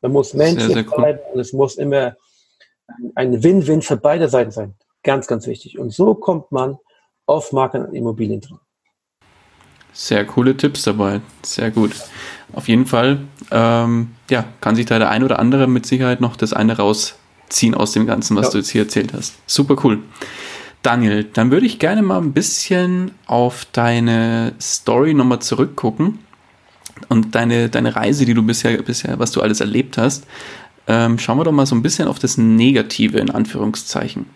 Man muss menschlich sehr, sehr cool. bleiben und es muss immer ein Win-Win für beide Seiten sein. Ganz, ganz wichtig. Und so kommt man auf Marken und Immobilien dran. Sehr coole Tipps dabei. Sehr gut. Auf jeden Fall, ähm, ja, kann sich da der ein oder andere mit Sicherheit noch das eine rausziehen aus dem Ganzen, was ja. du jetzt hier erzählt hast. Super cool. Daniel, dann würde ich gerne mal ein bisschen auf deine Story nochmal zurückgucken und deine, deine Reise, die du bisher, bisher, was du alles erlebt hast, ähm, schauen wir doch mal so ein bisschen auf das Negative in Anführungszeichen.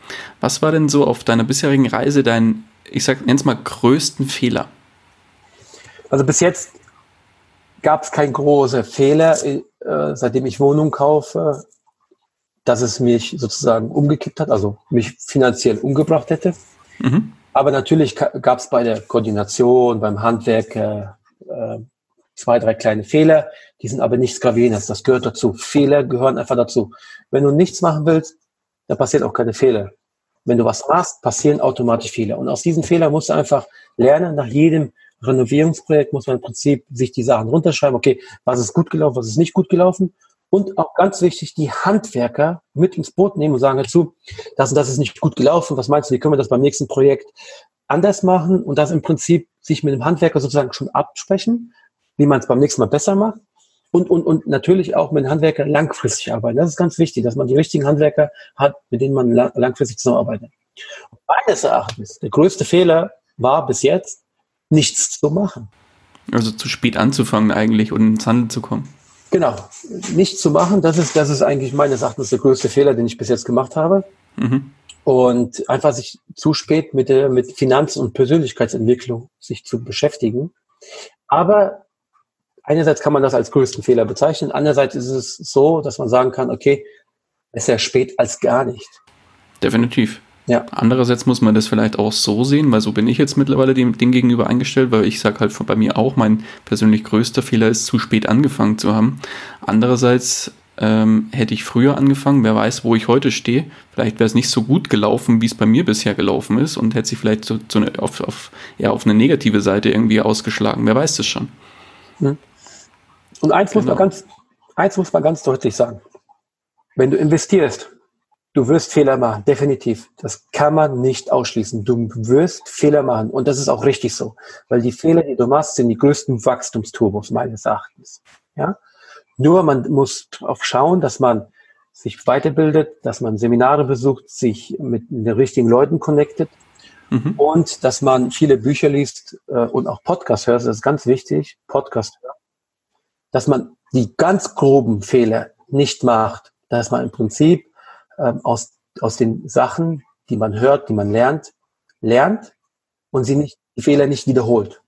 Was war denn so auf deiner bisherigen Reise dein, ich sag, nenn's mal, größten Fehler? Also bis jetzt gab es keinen großen Fehler, äh, seitdem ich Wohnung kaufe, dass es mich sozusagen umgekippt hat, also mich finanziell umgebracht hätte. Mhm. Aber natürlich gab es bei der Koordination, beim Handwerk, äh, zwei, drei kleine Fehler, die sind aber nichts Gravierendes. Das gehört dazu. Fehler gehören einfach dazu. Wenn du nichts machen willst, dann passiert auch keine Fehler. Wenn du was machst, passieren automatisch Fehler. Und aus diesen Fehlern musst du einfach lernen. Nach jedem Renovierungsprojekt muss man im Prinzip sich die Sachen runterschreiben. Okay, was ist gut gelaufen, was ist nicht gut gelaufen? Und auch ganz wichtig, die Handwerker mit ins Boot nehmen und sagen dazu, das und das ist nicht gut gelaufen. Was meinst du, wie können wir das beim nächsten Projekt anders machen? Und das im Prinzip sich mit dem Handwerker sozusagen schon absprechen, wie man es beim nächsten Mal besser macht. Und, und, und natürlich auch mit dem Handwerker langfristig arbeiten. Das ist ganz wichtig, dass man die richtigen Handwerker hat, mit denen man langfristig zusammenarbeitet. Meines Erachtens, der größte Fehler war bis jetzt, nichts zu machen. Also zu spät anzufangen eigentlich und ins Handeln zu kommen. Genau, nichts zu machen, das ist, das ist eigentlich meines Erachtens der größte Fehler, den ich bis jetzt gemacht habe. Mhm. Und einfach sich zu spät mit der mit Finanz- und Persönlichkeitsentwicklung sich zu beschäftigen. Aber einerseits kann man das als größten Fehler bezeichnen, andererseits ist es so, dass man sagen kann, okay, besser spät als gar nicht. Definitiv. Ja. Andererseits muss man das vielleicht auch so sehen, weil so bin ich jetzt mittlerweile dem, dem gegenüber eingestellt, weil ich sage halt bei mir auch, mein persönlich größter Fehler ist, zu spät angefangen zu haben. Andererseits ähm, hätte ich früher angefangen, wer weiß, wo ich heute stehe. Vielleicht wäre es nicht so gut gelaufen, wie es bei mir bisher gelaufen ist und hätte sich vielleicht so, so eine, auf, auf, ja, auf eine negative Seite irgendwie ausgeschlagen. Wer weiß das schon. Hm. Und eins, genau. muss man genau. ganz, eins muss man ganz deutlich sagen. Wenn du investierst, Du wirst Fehler machen, definitiv. Das kann man nicht ausschließen. Du wirst Fehler machen und das ist auch richtig so, weil die Fehler, die du machst, sind die größten Wachstumsturbos meines Erachtens. Ja, nur man muss darauf schauen, dass man sich weiterbildet, dass man Seminare besucht, sich mit den richtigen Leuten connectet mhm. und dass man viele Bücher liest äh, und auch Podcasts hört. Das ist ganz wichtig. Podcast hört, dass man die ganz groben Fehler nicht macht, dass man im Prinzip ähm, aus, aus den Sachen, die man hört, die man lernt, lernt und sie nicht, die Fehler nicht wiederholt.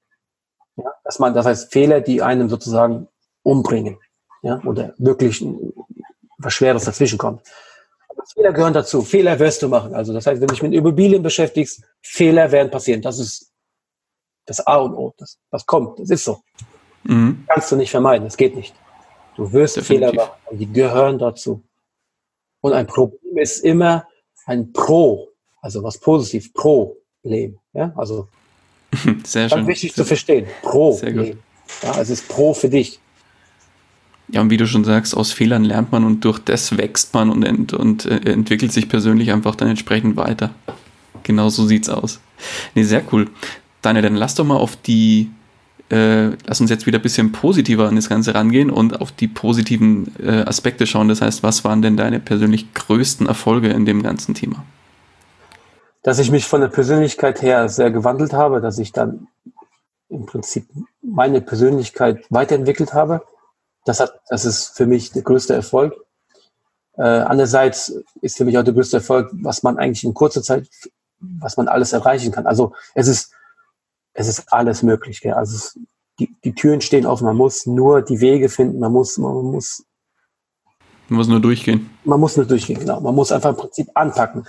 Ja, dass man, das heißt Fehler, die einem sozusagen umbringen, ja, oder wirklich was Schweres dazwischen kommt. Fehler gehören dazu. Fehler wirst du machen. Also das heißt, wenn du dich mit Immobilien beschäftigst, Fehler werden passieren. Das ist das A und O. Das, was kommt, das ist so. Mhm. Kannst du nicht vermeiden. Das geht nicht. Du wirst Definitiv. Fehler machen. Und die gehören dazu. Und ein Problem ist immer ein Pro, also was positiv, Problem. Ja, also [LAUGHS] Sehr ganz schön. wichtig Sehr zu verstehen. Pro. Sehr gut. Ja, es ist Pro für dich. Ja, und wie du schon sagst, aus Fehlern lernt man und durch das wächst man und, ent und äh, entwickelt sich persönlich einfach dann entsprechend weiter. Genau so sieht's aus. Nee, sehr cool. Daniel, dann lass doch mal auf die äh, lass uns jetzt wieder ein bisschen positiver an das Ganze rangehen und auf die positiven äh, Aspekte schauen. Das heißt, was waren denn deine persönlich größten Erfolge in dem ganzen Thema? Dass ich mich von der Persönlichkeit her sehr gewandelt habe, dass ich dann im Prinzip meine Persönlichkeit weiterentwickelt habe. Das, hat, das ist für mich der größte Erfolg. Äh, andererseits ist für mich auch der größte Erfolg, was man eigentlich in kurzer Zeit, was man alles erreichen kann. Also es ist es ist alles möglich. Gell? Also es, die, die Türen stehen offen. Man muss nur die Wege finden. Man muss, man muss, man muss nur durchgehen. Man muss nur durchgehen, genau. Man muss einfach im Prinzip anpacken,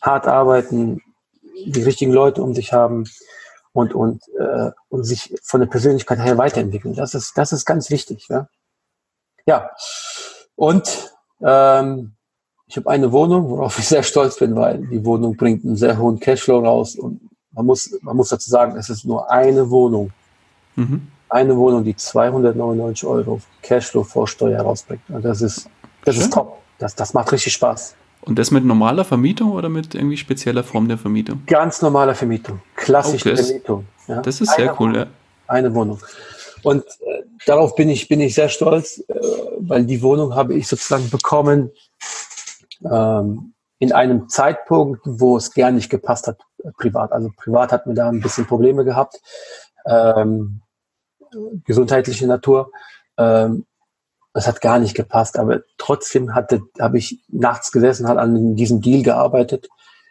hart arbeiten, die richtigen Leute um sich haben und und äh, und sich von der Persönlichkeit her weiterentwickeln. Das ist das ist ganz wichtig. Ja, ja. Und ähm, ich habe eine Wohnung, worauf ich sehr stolz bin, weil die Wohnung bringt einen sehr hohen Cashflow raus und man muss, man muss dazu sagen, es ist nur eine Wohnung. Mhm. Eine Wohnung, die 299 Euro Cashflow vor Steuer rausbringt. Und das ist, das ist top. Das, das macht richtig Spaß. Und das mit normaler Vermietung oder mit irgendwie spezieller Form der Vermietung? Ganz normaler Vermietung. Klassische okay. Vermietung. Ja? Das ist sehr eine cool, ja. Eine Wohnung. Und äh, darauf bin ich, bin ich sehr stolz, äh, weil die Wohnung habe ich sozusagen bekommen ähm, in einem Zeitpunkt, wo es gar nicht gepasst hat privat. Also privat hat mir da ein bisschen Probleme gehabt, ähm, gesundheitliche Natur. Ähm, das hat gar nicht gepasst, aber trotzdem hatte, habe ich nachts gesessen, hat an diesem Deal gearbeitet,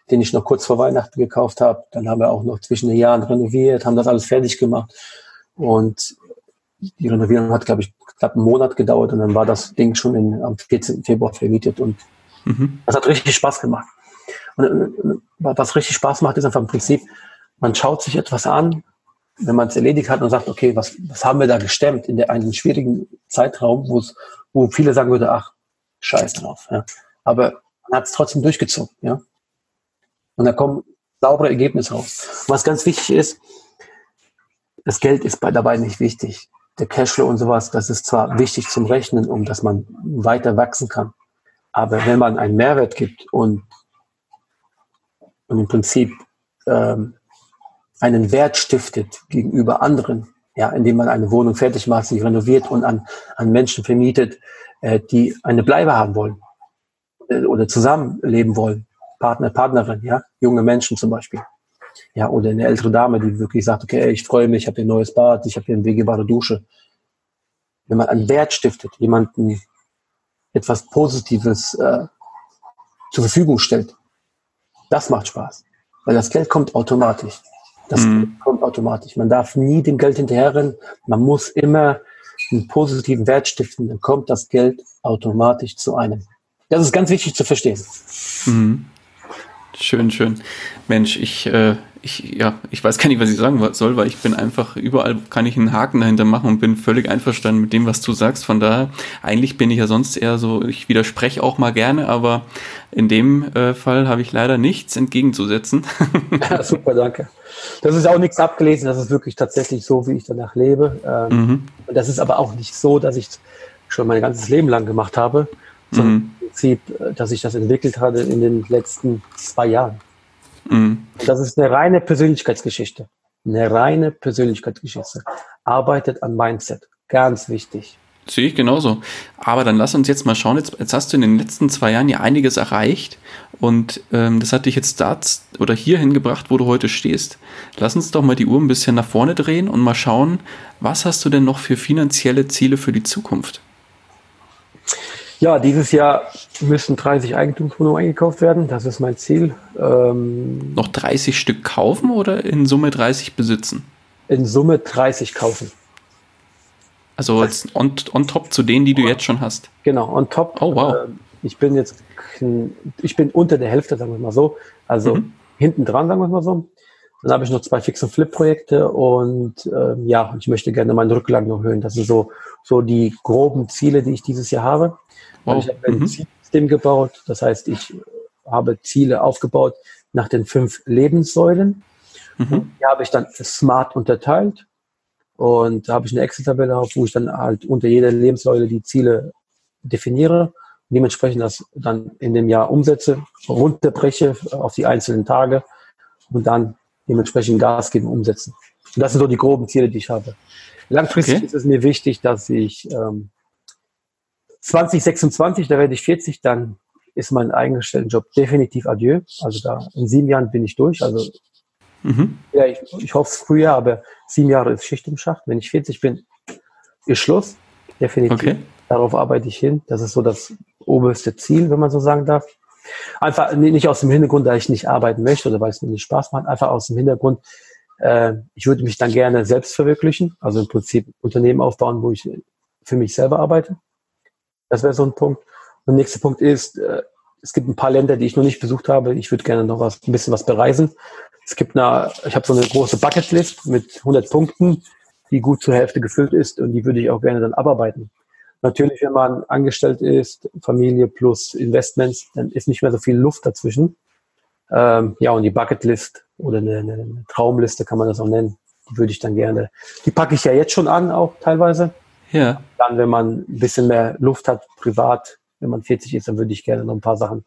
den ich noch kurz vor Weihnachten gekauft habe. Dann haben wir auch noch zwischen den Jahren renoviert, haben das alles fertig gemacht und die Renovierung hat, glaube ich, knapp einen Monat gedauert und dann war das Ding schon in, am 14. Februar vermietet und mhm. das hat richtig Spaß gemacht. Und äh, was richtig Spaß macht, ist einfach im Prinzip, man schaut sich etwas an wenn man es erledigt hat und sagt, okay, was, was haben wir da gestemmt in der einen schwierigen Zeitraum, wo es, wo viele sagen würden, ach, scheiß drauf. Ja. Aber man hat es trotzdem durchgezogen, ja. Und da kommen saubere Ergebnisse raus. Was ganz wichtig ist, das Geld ist bei dabei nicht wichtig. Der Cashflow und sowas, das ist zwar wichtig zum Rechnen, um dass man weiter wachsen kann. Aber wenn man einen Mehrwert gibt und, und im Prinzip ähm, einen Wert stiftet gegenüber anderen, ja, indem man eine Wohnung fertig macht, sich renoviert und an, an Menschen vermietet, äh, die eine Bleibe haben wollen äh, oder zusammenleben wollen, Partner, Partnerin, ja, junge Menschen zum Beispiel. Ja, oder eine ältere Dame, die wirklich sagt, okay, ich freue mich, ich habe hier ein neues Bad, ich habe hier eine wegebare Dusche. Wenn man einen Wert stiftet, jemanden etwas Positives äh, zur Verfügung stellt, das macht Spaß. Weil das Geld kommt automatisch. Das mhm. kommt automatisch. Man darf nie dem Geld hinterherrennen. Man muss immer einen positiven Wert stiften. Dann kommt das Geld automatisch zu einem. Das ist ganz wichtig zu verstehen. Mhm. Schön, schön. Mensch, ich, äh, ich, ja, ich weiß gar nicht, was ich sagen soll, weil ich bin einfach, überall kann ich einen Haken dahinter machen und bin völlig einverstanden mit dem, was du sagst. Von daher, eigentlich bin ich ja sonst eher so, ich widerspreche auch mal gerne, aber in dem äh, Fall habe ich leider nichts entgegenzusetzen. [LAUGHS] Ja, super, danke. Das ist auch nichts abgelesen, das ist wirklich tatsächlich so, wie ich danach lebe. Ähm, mhm. Und das ist aber auch nicht so, dass ich schon mein ganzes Leben lang gemacht habe, sondern mhm. im Prinzip, äh, dass ich das entwickelt hatte in den letzten zwei Jahren. Mhm. Das ist eine reine Persönlichkeitsgeschichte. Eine reine Persönlichkeitsgeschichte. Arbeitet an Mindset. Ganz wichtig. Sehe ich genauso. Aber dann lass uns jetzt mal schauen. Jetzt, jetzt hast du in den letzten zwei Jahren ja einiges erreicht und ähm, das hat dich jetzt da oder hier hingebracht, wo du heute stehst. Lass uns doch mal die Uhr ein bisschen nach vorne drehen und mal schauen, was hast du denn noch für finanzielle Ziele für die Zukunft? Ja, dieses Jahr müssen 30 Eigentumswohnungen eingekauft werden. Das ist mein Ziel. Ähm, noch 30 Stück kaufen oder in Summe 30 besitzen? In Summe 30 kaufen. Also als on, on top zu denen, die du jetzt schon hast. Genau, on top. Oh wow. Äh, ich bin jetzt, ich bin unter der Hälfte, sagen wir mal so. Also mhm. hinten dran, sagen wir mal so. Dann habe ich noch zwei Fix- und Flip-Projekte und äh, ja, ich möchte gerne meinen Rücklagen noch erhöhen. Das sind so, so die groben Ziele, die ich dieses Jahr habe. Wow. Ich habe ein mhm. Zielsystem gebaut. Das heißt, ich habe Ziele aufgebaut nach den fünf Lebenssäulen. Mhm. Die habe ich dann smart unterteilt. Und da habe ich eine Excel-Tabelle auf, wo ich dann halt unter jeder Lebenssäule die Ziele definiere, dementsprechend das dann in dem Jahr umsetze, runterbreche auf die einzelnen Tage und dann dementsprechend Gas geben, umsetzen. Und das sind so die groben Ziele, die ich habe. Langfristig okay. ist es mir wichtig, dass ich ähm, 2026, da werde ich 40, dann ist mein Job definitiv adieu. Also da in sieben Jahren bin ich durch. Also Mhm. Ja, ich, ich hoffe es früher, aber sieben Jahre ist Schicht im Schacht. Wenn ich 40 bin, ist Schluss. Definitiv. Okay. Darauf arbeite ich hin. Das ist so das oberste Ziel, wenn man so sagen darf. Einfach nicht aus dem Hintergrund, da ich nicht arbeiten möchte oder weil es mir nicht Spaß macht, einfach aus dem Hintergrund, äh, ich würde mich dann gerne selbst verwirklichen, also im Prinzip Unternehmen aufbauen, wo ich für mich selber arbeite. Das wäre so ein Punkt. Und der nächste Punkt ist, äh, es gibt ein paar Länder, die ich noch nicht besucht habe. Ich würde gerne noch was, ein bisschen was bereisen. Es gibt eine, ich habe so eine große Bucketlist mit 100 Punkten, die gut zur Hälfte gefüllt ist und die würde ich auch gerne dann abarbeiten. Natürlich, wenn man angestellt ist, Familie plus Investments, dann ist nicht mehr so viel Luft dazwischen. Ähm, ja, und die Bucketlist oder eine, eine, Traumliste kann man das auch nennen. Die würde ich dann gerne, die packe ich ja jetzt schon an, auch teilweise. Ja. Dann, wenn man ein bisschen mehr Luft hat, privat, wenn man 40 ist, dann würde ich gerne noch ein paar Sachen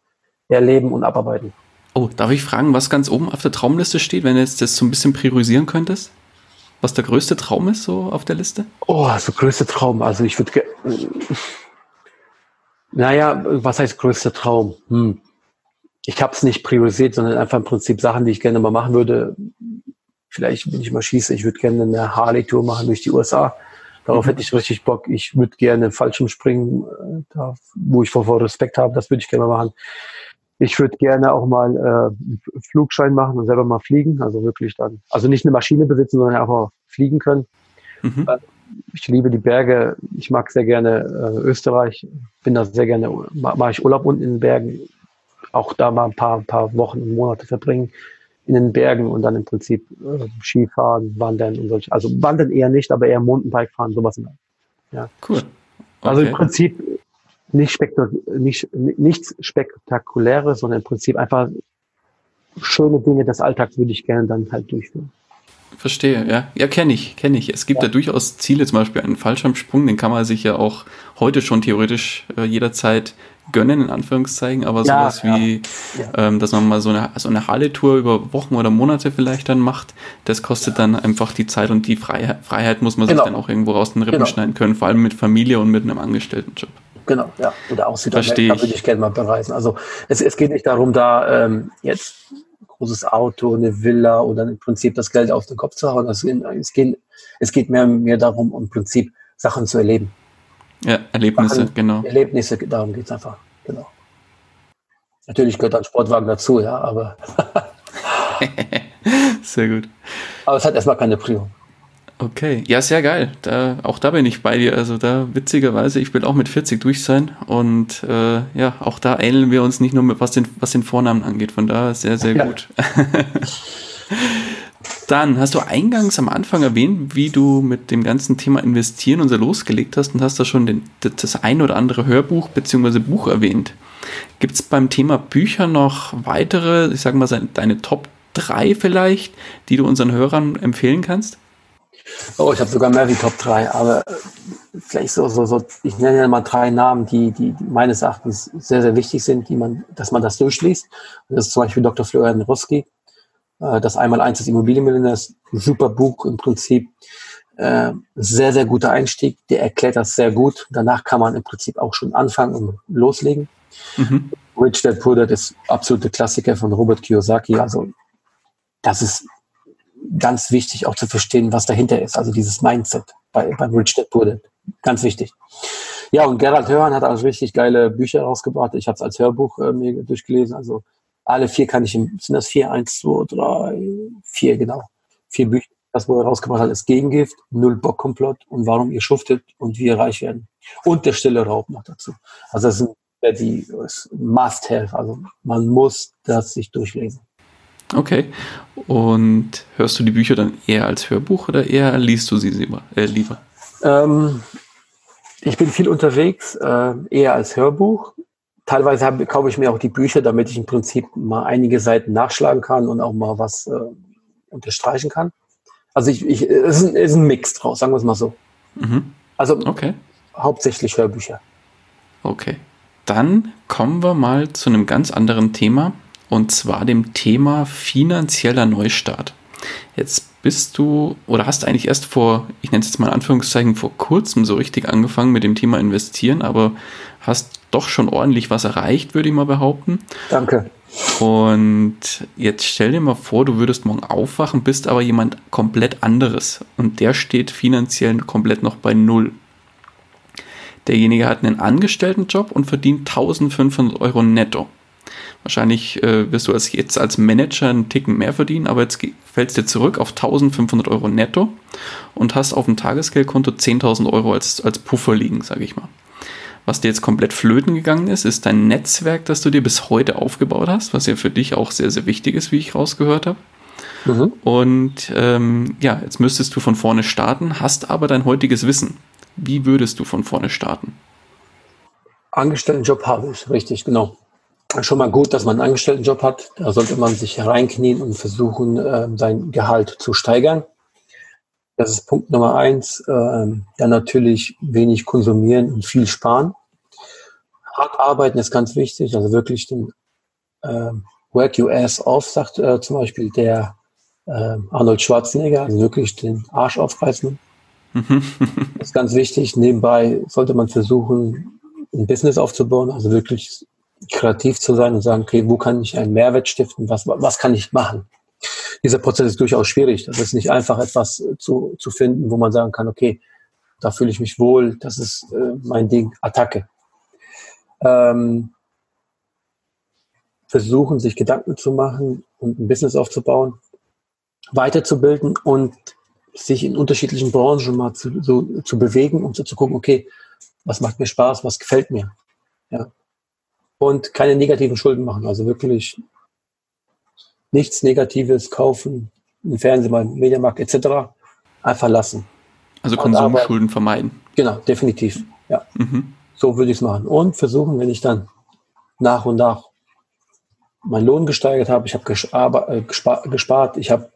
erleben und abarbeiten. Oh, darf ich fragen, was ganz oben auf der Traumliste steht, wenn du jetzt das so ein bisschen priorisieren könntest? Was der größte Traum ist so auf der Liste? Oh, so größte Traum. Also ich würde. Naja, was heißt größter Traum? Hm. Ich habe es nicht priorisiert, sondern einfach im Prinzip Sachen, die ich gerne mal machen würde. Vielleicht, wenn ich mal schieße, ich würde gerne eine Harley-Tour machen durch die USA. Darauf mhm. hätte ich richtig Bock. Ich würde gerne Fallschirmspringen, äh, da, wo ich vor, vor Respekt habe, das würde ich gerne machen ich würde gerne auch mal äh, Flugschein machen und selber mal fliegen. Also wirklich dann, also nicht eine Maschine besitzen, sondern einfach fliegen können. Mhm. Äh, ich liebe die Berge. Ich mag sehr gerne äh, Österreich. Bin da sehr gerne, mache ich Urlaub unten in den Bergen. Auch da mal ein paar, ein paar Wochen und Monate verbringen. In den Bergen und dann im Prinzip äh, Skifahren, Wandern und solche. Also Wandern eher nicht, aber eher Mountainbike fahren, sowas. Ja. Cool. Okay. Also im Prinzip nicht, spektak nicht nichts Spektakuläres, sondern im Prinzip einfach schöne Dinge des Alltags würde ich gerne dann halt durchführen. Verstehe, ja. Ja, kenne ich, kenne ich. Es gibt ja. da durchaus Ziele, zum Beispiel einen Fallschirmsprung, den kann man sich ja auch heute schon theoretisch äh, jederzeit gönnen, in Anführungszeichen, aber ja, sowas ja. wie, ähm, dass man mal so eine, so eine Halle-Tour über Wochen oder Monate vielleicht dann macht, das kostet dann einfach die Zeit und die Freiheit, Freiheit muss man genau. sich dann auch irgendwo raus den Rippen genau. schneiden können, vor allem mit Familie und mit einem Angestelltenjob. Genau, ja. Oder auch Südamerika würde ich gerne mal bereisen. Also es, es geht nicht darum, da ähm, jetzt großes Auto, eine Villa oder im Prinzip das Geld auf den Kopf zu hauen. Also es, geht, es geht mehr, mehr darum, im Prinzip Sachen zu erleben. Ja, Erlebnisse, Sachen, genau. Erlebnisse, darum geht es einfach, genau. Natürlich gehört ein Sportwagen dazu, ja, aber. [LAUGHS] Sehr gut. Aber es hat erstmal keine Prio. Okay, ja, sehr geil. Da, auch da bin ich bei dir. Also da witzigerweise, ich will auch mit 40 durch sein und äh, ja, auch da ähneln wir uns nicht nur mit was den, was den Vornamen angeht. Von da sehr, sehr ja. gut. [LAUGHS] Dann hast du eingangs am Anfang erwähnt, wie du mit dem ganzen Thema Investieren und so losgelegt hast und hast da schon den, das ein oder andere Hörbuch bzw. Buch erwähnt. Gibt es beim Thema Bücher noch weitere, ich sage mal, deine Top 3 vielleicht, die du unseren Hörern empfehlen kannst? Oh, ich habe sogar mehr wie Top 3, aber äh, vielleicht so, so, so, ich nenne ja mal drei Namen, die, die, meines Erachtens sehr, sehr wichtig sind, die man, dass man das durchliest. Das ist zum Beispiel Dr. Florian Roski, das Einmal-Eins des Immobilienmillionärs, super Buch im Prinzip, äh, sehr, sehr guter Einstieg, der erklärt das sehr gut. Danach kann man im Prinzip auch schon anfangen und loslegen. Mhm. Rich Dad Poor Dad ist absolute Klassiker von Robert Kiyosaki, also das ist ganz wichtig auch zu verstehen, was dahinter ist. Also dieses Mindset bei, beim Rich Dad Poor Dad. Ganz wichtig. Ja, und Gerald Hörhan hat also richtig geile Bücher rausgebracht. Ich habe es als Hörbuch äh, mir durchgelesen. Also alle vier kann ich, im, sind das vier, eins, zwei, drei, vier, genau. Vier Bücher. Das, wo er rausgebracht hat, ist Gegengift, Null Bock Komplott und warum ihr schuftet und wie ihr reich werden. Und der stille Raub noch dazu. Also das sind die Must-Have. Also man muss das sich durchlesen. Okay. Und hörst du die Bücher dann eher als Hörbuch oder eher liest du sie lieber? Äh, lieber? Ähm, ich bin viel unterwegs, äh, eher als Hörbuch. Teilweise hab, kaufe ich mir auch die Bücher, damit ich im Prinzip mal einige Seiten nachschlagen kann und auch mal was äh, unterstreichen kann. Also ich, ich, es, ist ein, es ist ein Mix draus, sagen wir es mal so. Mhm. Also okay. hauptsächlich Hörbücher. Okay. Dann kommen wir mal zu einem ganz anderen Thema und zwar dem Thema finanzieller Neustart. Jetzt bist du oder hast eigentlich erst vor, ich nenne es jetzt mal in Anführungszeichen, vor kurzem so richtig angefangen mit dem Thema investieren, aber hast doch schon ordentlich was erreicht, würde ich mal behaupten. Danke. Und jetzt stell dir mal vor, du würdest morgen aufwachen, bist aber jemand komplett anderes und der steht finanziell komplett noch bei Null. Derjenige hat einen Angestelltenjob und verdient 1500 Euro netto. Wahrscheinlich äh, wirst du als, jetzt als Manager einen Ticken mehr verdienen, aber jetzt fällst du zurück auf 1500 Euro netto und hast auf dem Tagesgeldkonto 10.000 Euro als, als Puffer liegen, sage ich mal. Was dir jetzt komplett flöten gegangen ist, ist dein Netzwerk, das du dir bis heute aufgebaut hast, was ja für dich auch sehr, sehr wichtig ist, wie ich rausgehört habe. Mhm. Und ähm, ja, jetzt müsstest du von vorne starten, hast aber dein heutiges Wissen. Wie würdest du von vorne starten? Angestelltenjob habe ich, richtig, genau schon mal gut, dass man einen Angestelltenjob hat. Da sollte man sich reinknien und versuchen, äh, sein Gehalt zu steigern. Das ist Punkt Nummer eins. Äh, dann natürlich wenig konsumieren und viel sparen. Hart arbeiten ist ganz wichtig, also wirklich den äh, Work your ass off, sagt äh, zum Beispiel der äh, Arnold Schwarzenegger, also wirklich den Arsch aufreißen. das [LAUGHS] ist ganz wichtig. Nebenbei sollte man versuchen, ein Business aufzubauen, also wirklich kreativ zu sein und sagen, okay, wo kann ich einen Mehrwert stiften? Was, was kann ich machen? Dieser Prozess ist durchaus schwierig. Das ist nicht einfach etwas zu, zu finden, wo man sagen kann, okay, da fühle ich mich wohl, das ist äh, mein Ding, Attacke. Ähm, versuchen, sich Gedanken zu machen und ein Business aufzubauen, weiterzubilden und sich in unterschiedlichen Branchen mal zu, so, zu bewegen, um so zu gucken, okay, was macht mir Spaß, was gefällt mir. Ja und keine negativen Schulden machen. Also wirklich nichts Negatives kaufen, einen Fernseher beim Mediamarkt etc. einfach lassen. Also Konsumschulden vermeiden. Genau, definitiv. Ja. Mhm. So würde ich es machen. Und versuchen, wenn ich dann nach und nach meinen Lohn gesteigert habe, ich habe äh, gespart, ich habe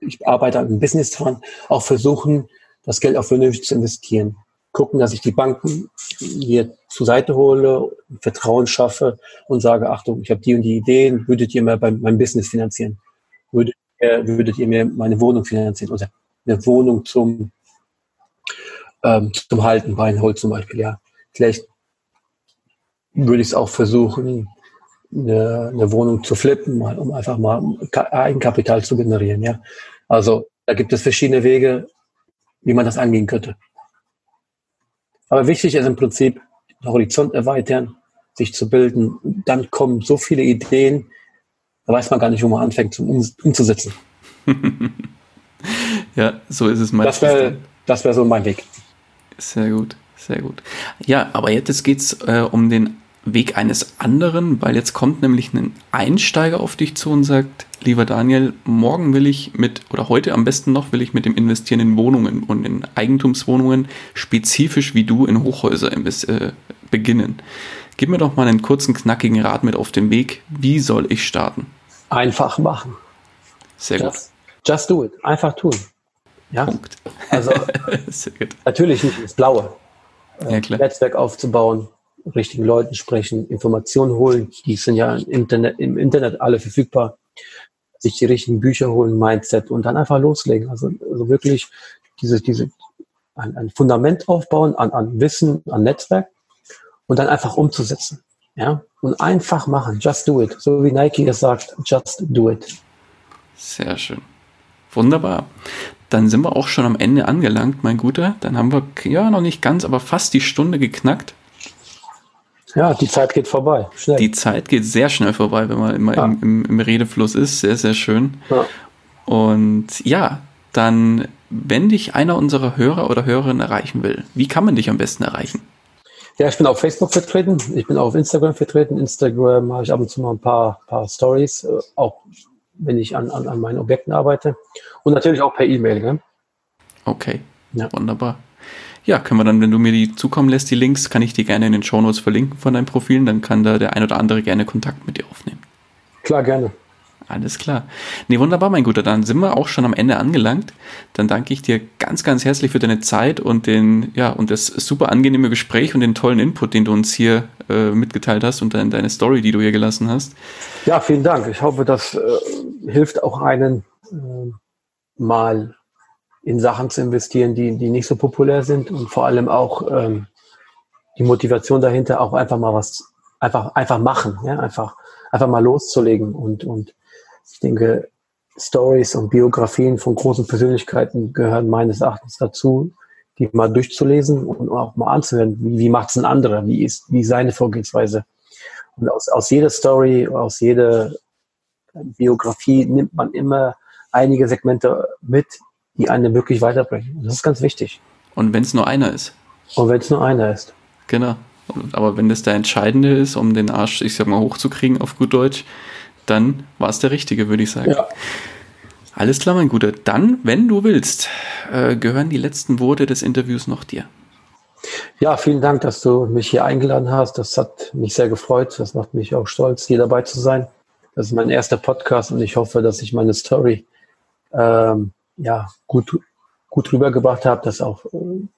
ich arbeite an einem Business dran, auch versuchen, das Geld auch vernünftig zu investieren. Gucken, dass ich die Banken hier zur Seite hole, Vertrauen schaffe und sage, Achtung, ich habe die und die Ideen, würdet ihr mir meinem Business finanzieren? Würdet ihr, würdet ihr mir meine Wohnung finanzieren? Oder eine Wohnung zum, ähm, zum Halten, Weinholz zum Beispiel, ja. Vielleicht würde ich es auch versuchen, eine, eine Wohnung zu flippen, mal, um einfach mal Eigenkapital zu generieren, ja. Also da gibt es verschiedene Wege, wie man das angehen könnte. Aber wichtig ist im Prinzip, den Horizont erweitern, sich zu bilden. Dann kommen so viele Ideen, da weiß man gar nicht, wo man anfängt zum um, umzusetzen. [LAUGHS] ja, so ist es meistens. Das wäre das wär so mein Weg. Sehr gut, sehr gut. Ja, aber jetzt geht es äh, um den Weg eines anderen, weil jetzt kommt nämlich ein Einsteiger auf dich zu und sagt, lieber Daniel, morgen will ich mit, oder heute am besten noch, will ich mit dem Investieren in Wohnungen und in Eigentumswohnungen spezifisch wie du in Hochhäuser äh, beginnen. Gib mir doch mal einen kurzen, knackigen Rat mit auf den Weg. Wie soll ich starten? Einfach machen. Sehr just, gut. Just do it. Einfach tun. Ja? Punkt. Also, [LAUGHS] natürlich nicht ins Blaue. Ja, klar. Netzwerk aufzubauen, richtigen Leuten sprechen, Informationen holen, die sind ja im Internet, im Internet alle verfügbar, sich die richtigen Bücher holen, Mindset und dann einfach loslegen. Also, also wirklich diese, diese, ein, ein Fundament aufbauen an, an Wissen, an Netzwerk und dann einfach umzusetzen. Ja, und einfach machen. Just do it. So wie Nike es sagt, just do it. Sehr schön. Wunderbar. Dann sind wir auch schon am Ende angelangt, mein Guter. Dann haben wir ja noch nicht ganz, aber fast die Stunde geknackt. Ja, die Zeit geht vorbei. Schnell. Die Zeit geht sehr schnell vorbei, wenn man immer ja. im, im, im, Redefluss ist. Sehr, sehr schön. Ja. Und ja, dann, wenn dich einer unserer Hörer oder Hörerinnen erreichen will, wie kann man dich am besten erreichen? Ja, ich bin auf Facebook vertreten, ich bin auf Instagram vertreten. Instagram mache ich ab und zu mal ein paar, paar Stories, äh, auch wenn ich an, an, an meinen Objekten arbeite. Und natürlich auch per E-Mail. Ne? Okay, ja. wunderbar ja, können wir dann, wenn du mir die zukommen lässt, die Links, kann ich die gerne in den Shownotes verlinken von deinen Profilen, dann kann da der ein oder andere gerne Kontakt mit dir aufnehmen. Klar, gerne. Alles klar. Nee, wunderbar, mein Guter. Dann sind wir auch schon am Ende angelangt. Dann danke ich dir ganz, ganz herzlich für deine Zeit und den, ja, und das super angenehme Gespräch und den tollen Input, den du uns hier äh, mitgeteilt hast und dann deine Story, die du hier gelassen hast. Ja, vielen Dank. Ich hoffe, das äh, hilft auch einen äh, mal in Sachen zu investieren, die, die nicht so populär sind und vor allem auch ähm, die Motivation dahinter, auch einfach mal was, einfach, einfach machen, ja, einfach, einfach mal loszulegen und, und ich denke, Stories und Biografien von großen Persönlichkeiten gehören meines Erachtens dazu, die mal durchzulesen und auch mal anzuhören, wie, wie macht es ein anderer, wie ist, wie seine Vorgehensweise. Und aus, aus jeder Story, aus jeder Biografie nimmt man immer einige Segmente mit, die einen wirklich weiterbringen. Und das ist ganz wichtig. Und wenn es nur einer ist. Und wenn es nur einer ist. Genau. Aber wenn das der Entscheidende ist, um den Arsch, ich sag mal, hochzukriegen auf gut Deutsch, dann war es der Richtige, würde ich sagen. Ja. Alles klar, mein Guter. Dann, wenn du willst, äh, gehören die letzten Worte des Interviews noch dir. Ja, vielen Dank, dass du mich hier eingeladen hast. Das hat mich sehr gefreut. Das macht mich auch stolz, hier dabei zu sein. Das ist mein erster Podcast und ich hoffe, dass ich meine Story ähm, ja, gut, gut rübergebracht habe, dass auch äh,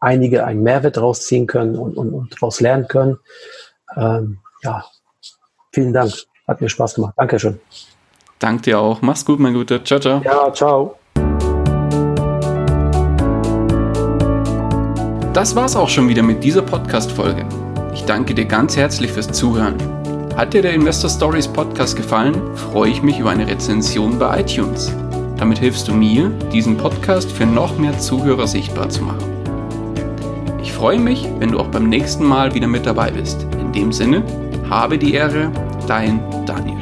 einige einen Mehrwert rausziehen können und, und, und daraus lernen können. Ähm, ja, vielen Dank. Hat mir Spaß gemacht. Dankeschön. Dank dir auch. Mach's gut, mein Guter. Ciao, ciao. Ja, ciao. Das war's auch schon wieder mit dieser Podcast-Folge. Ich danke dir ganz herzlich fürs Zuhören. Hat dir der Investor Stories Podcast gefallen, freue ich mich über eine Rezension bei iTunes. Damit hilfst du mir, diesen Podcast für noch mehr Zuhörer sichtbar zu machen. Ich freue mich, wenn du auch beim nächsten Mal wieder mit dabei bist. In dem Sinne, habe die Ehre, dein Daniel.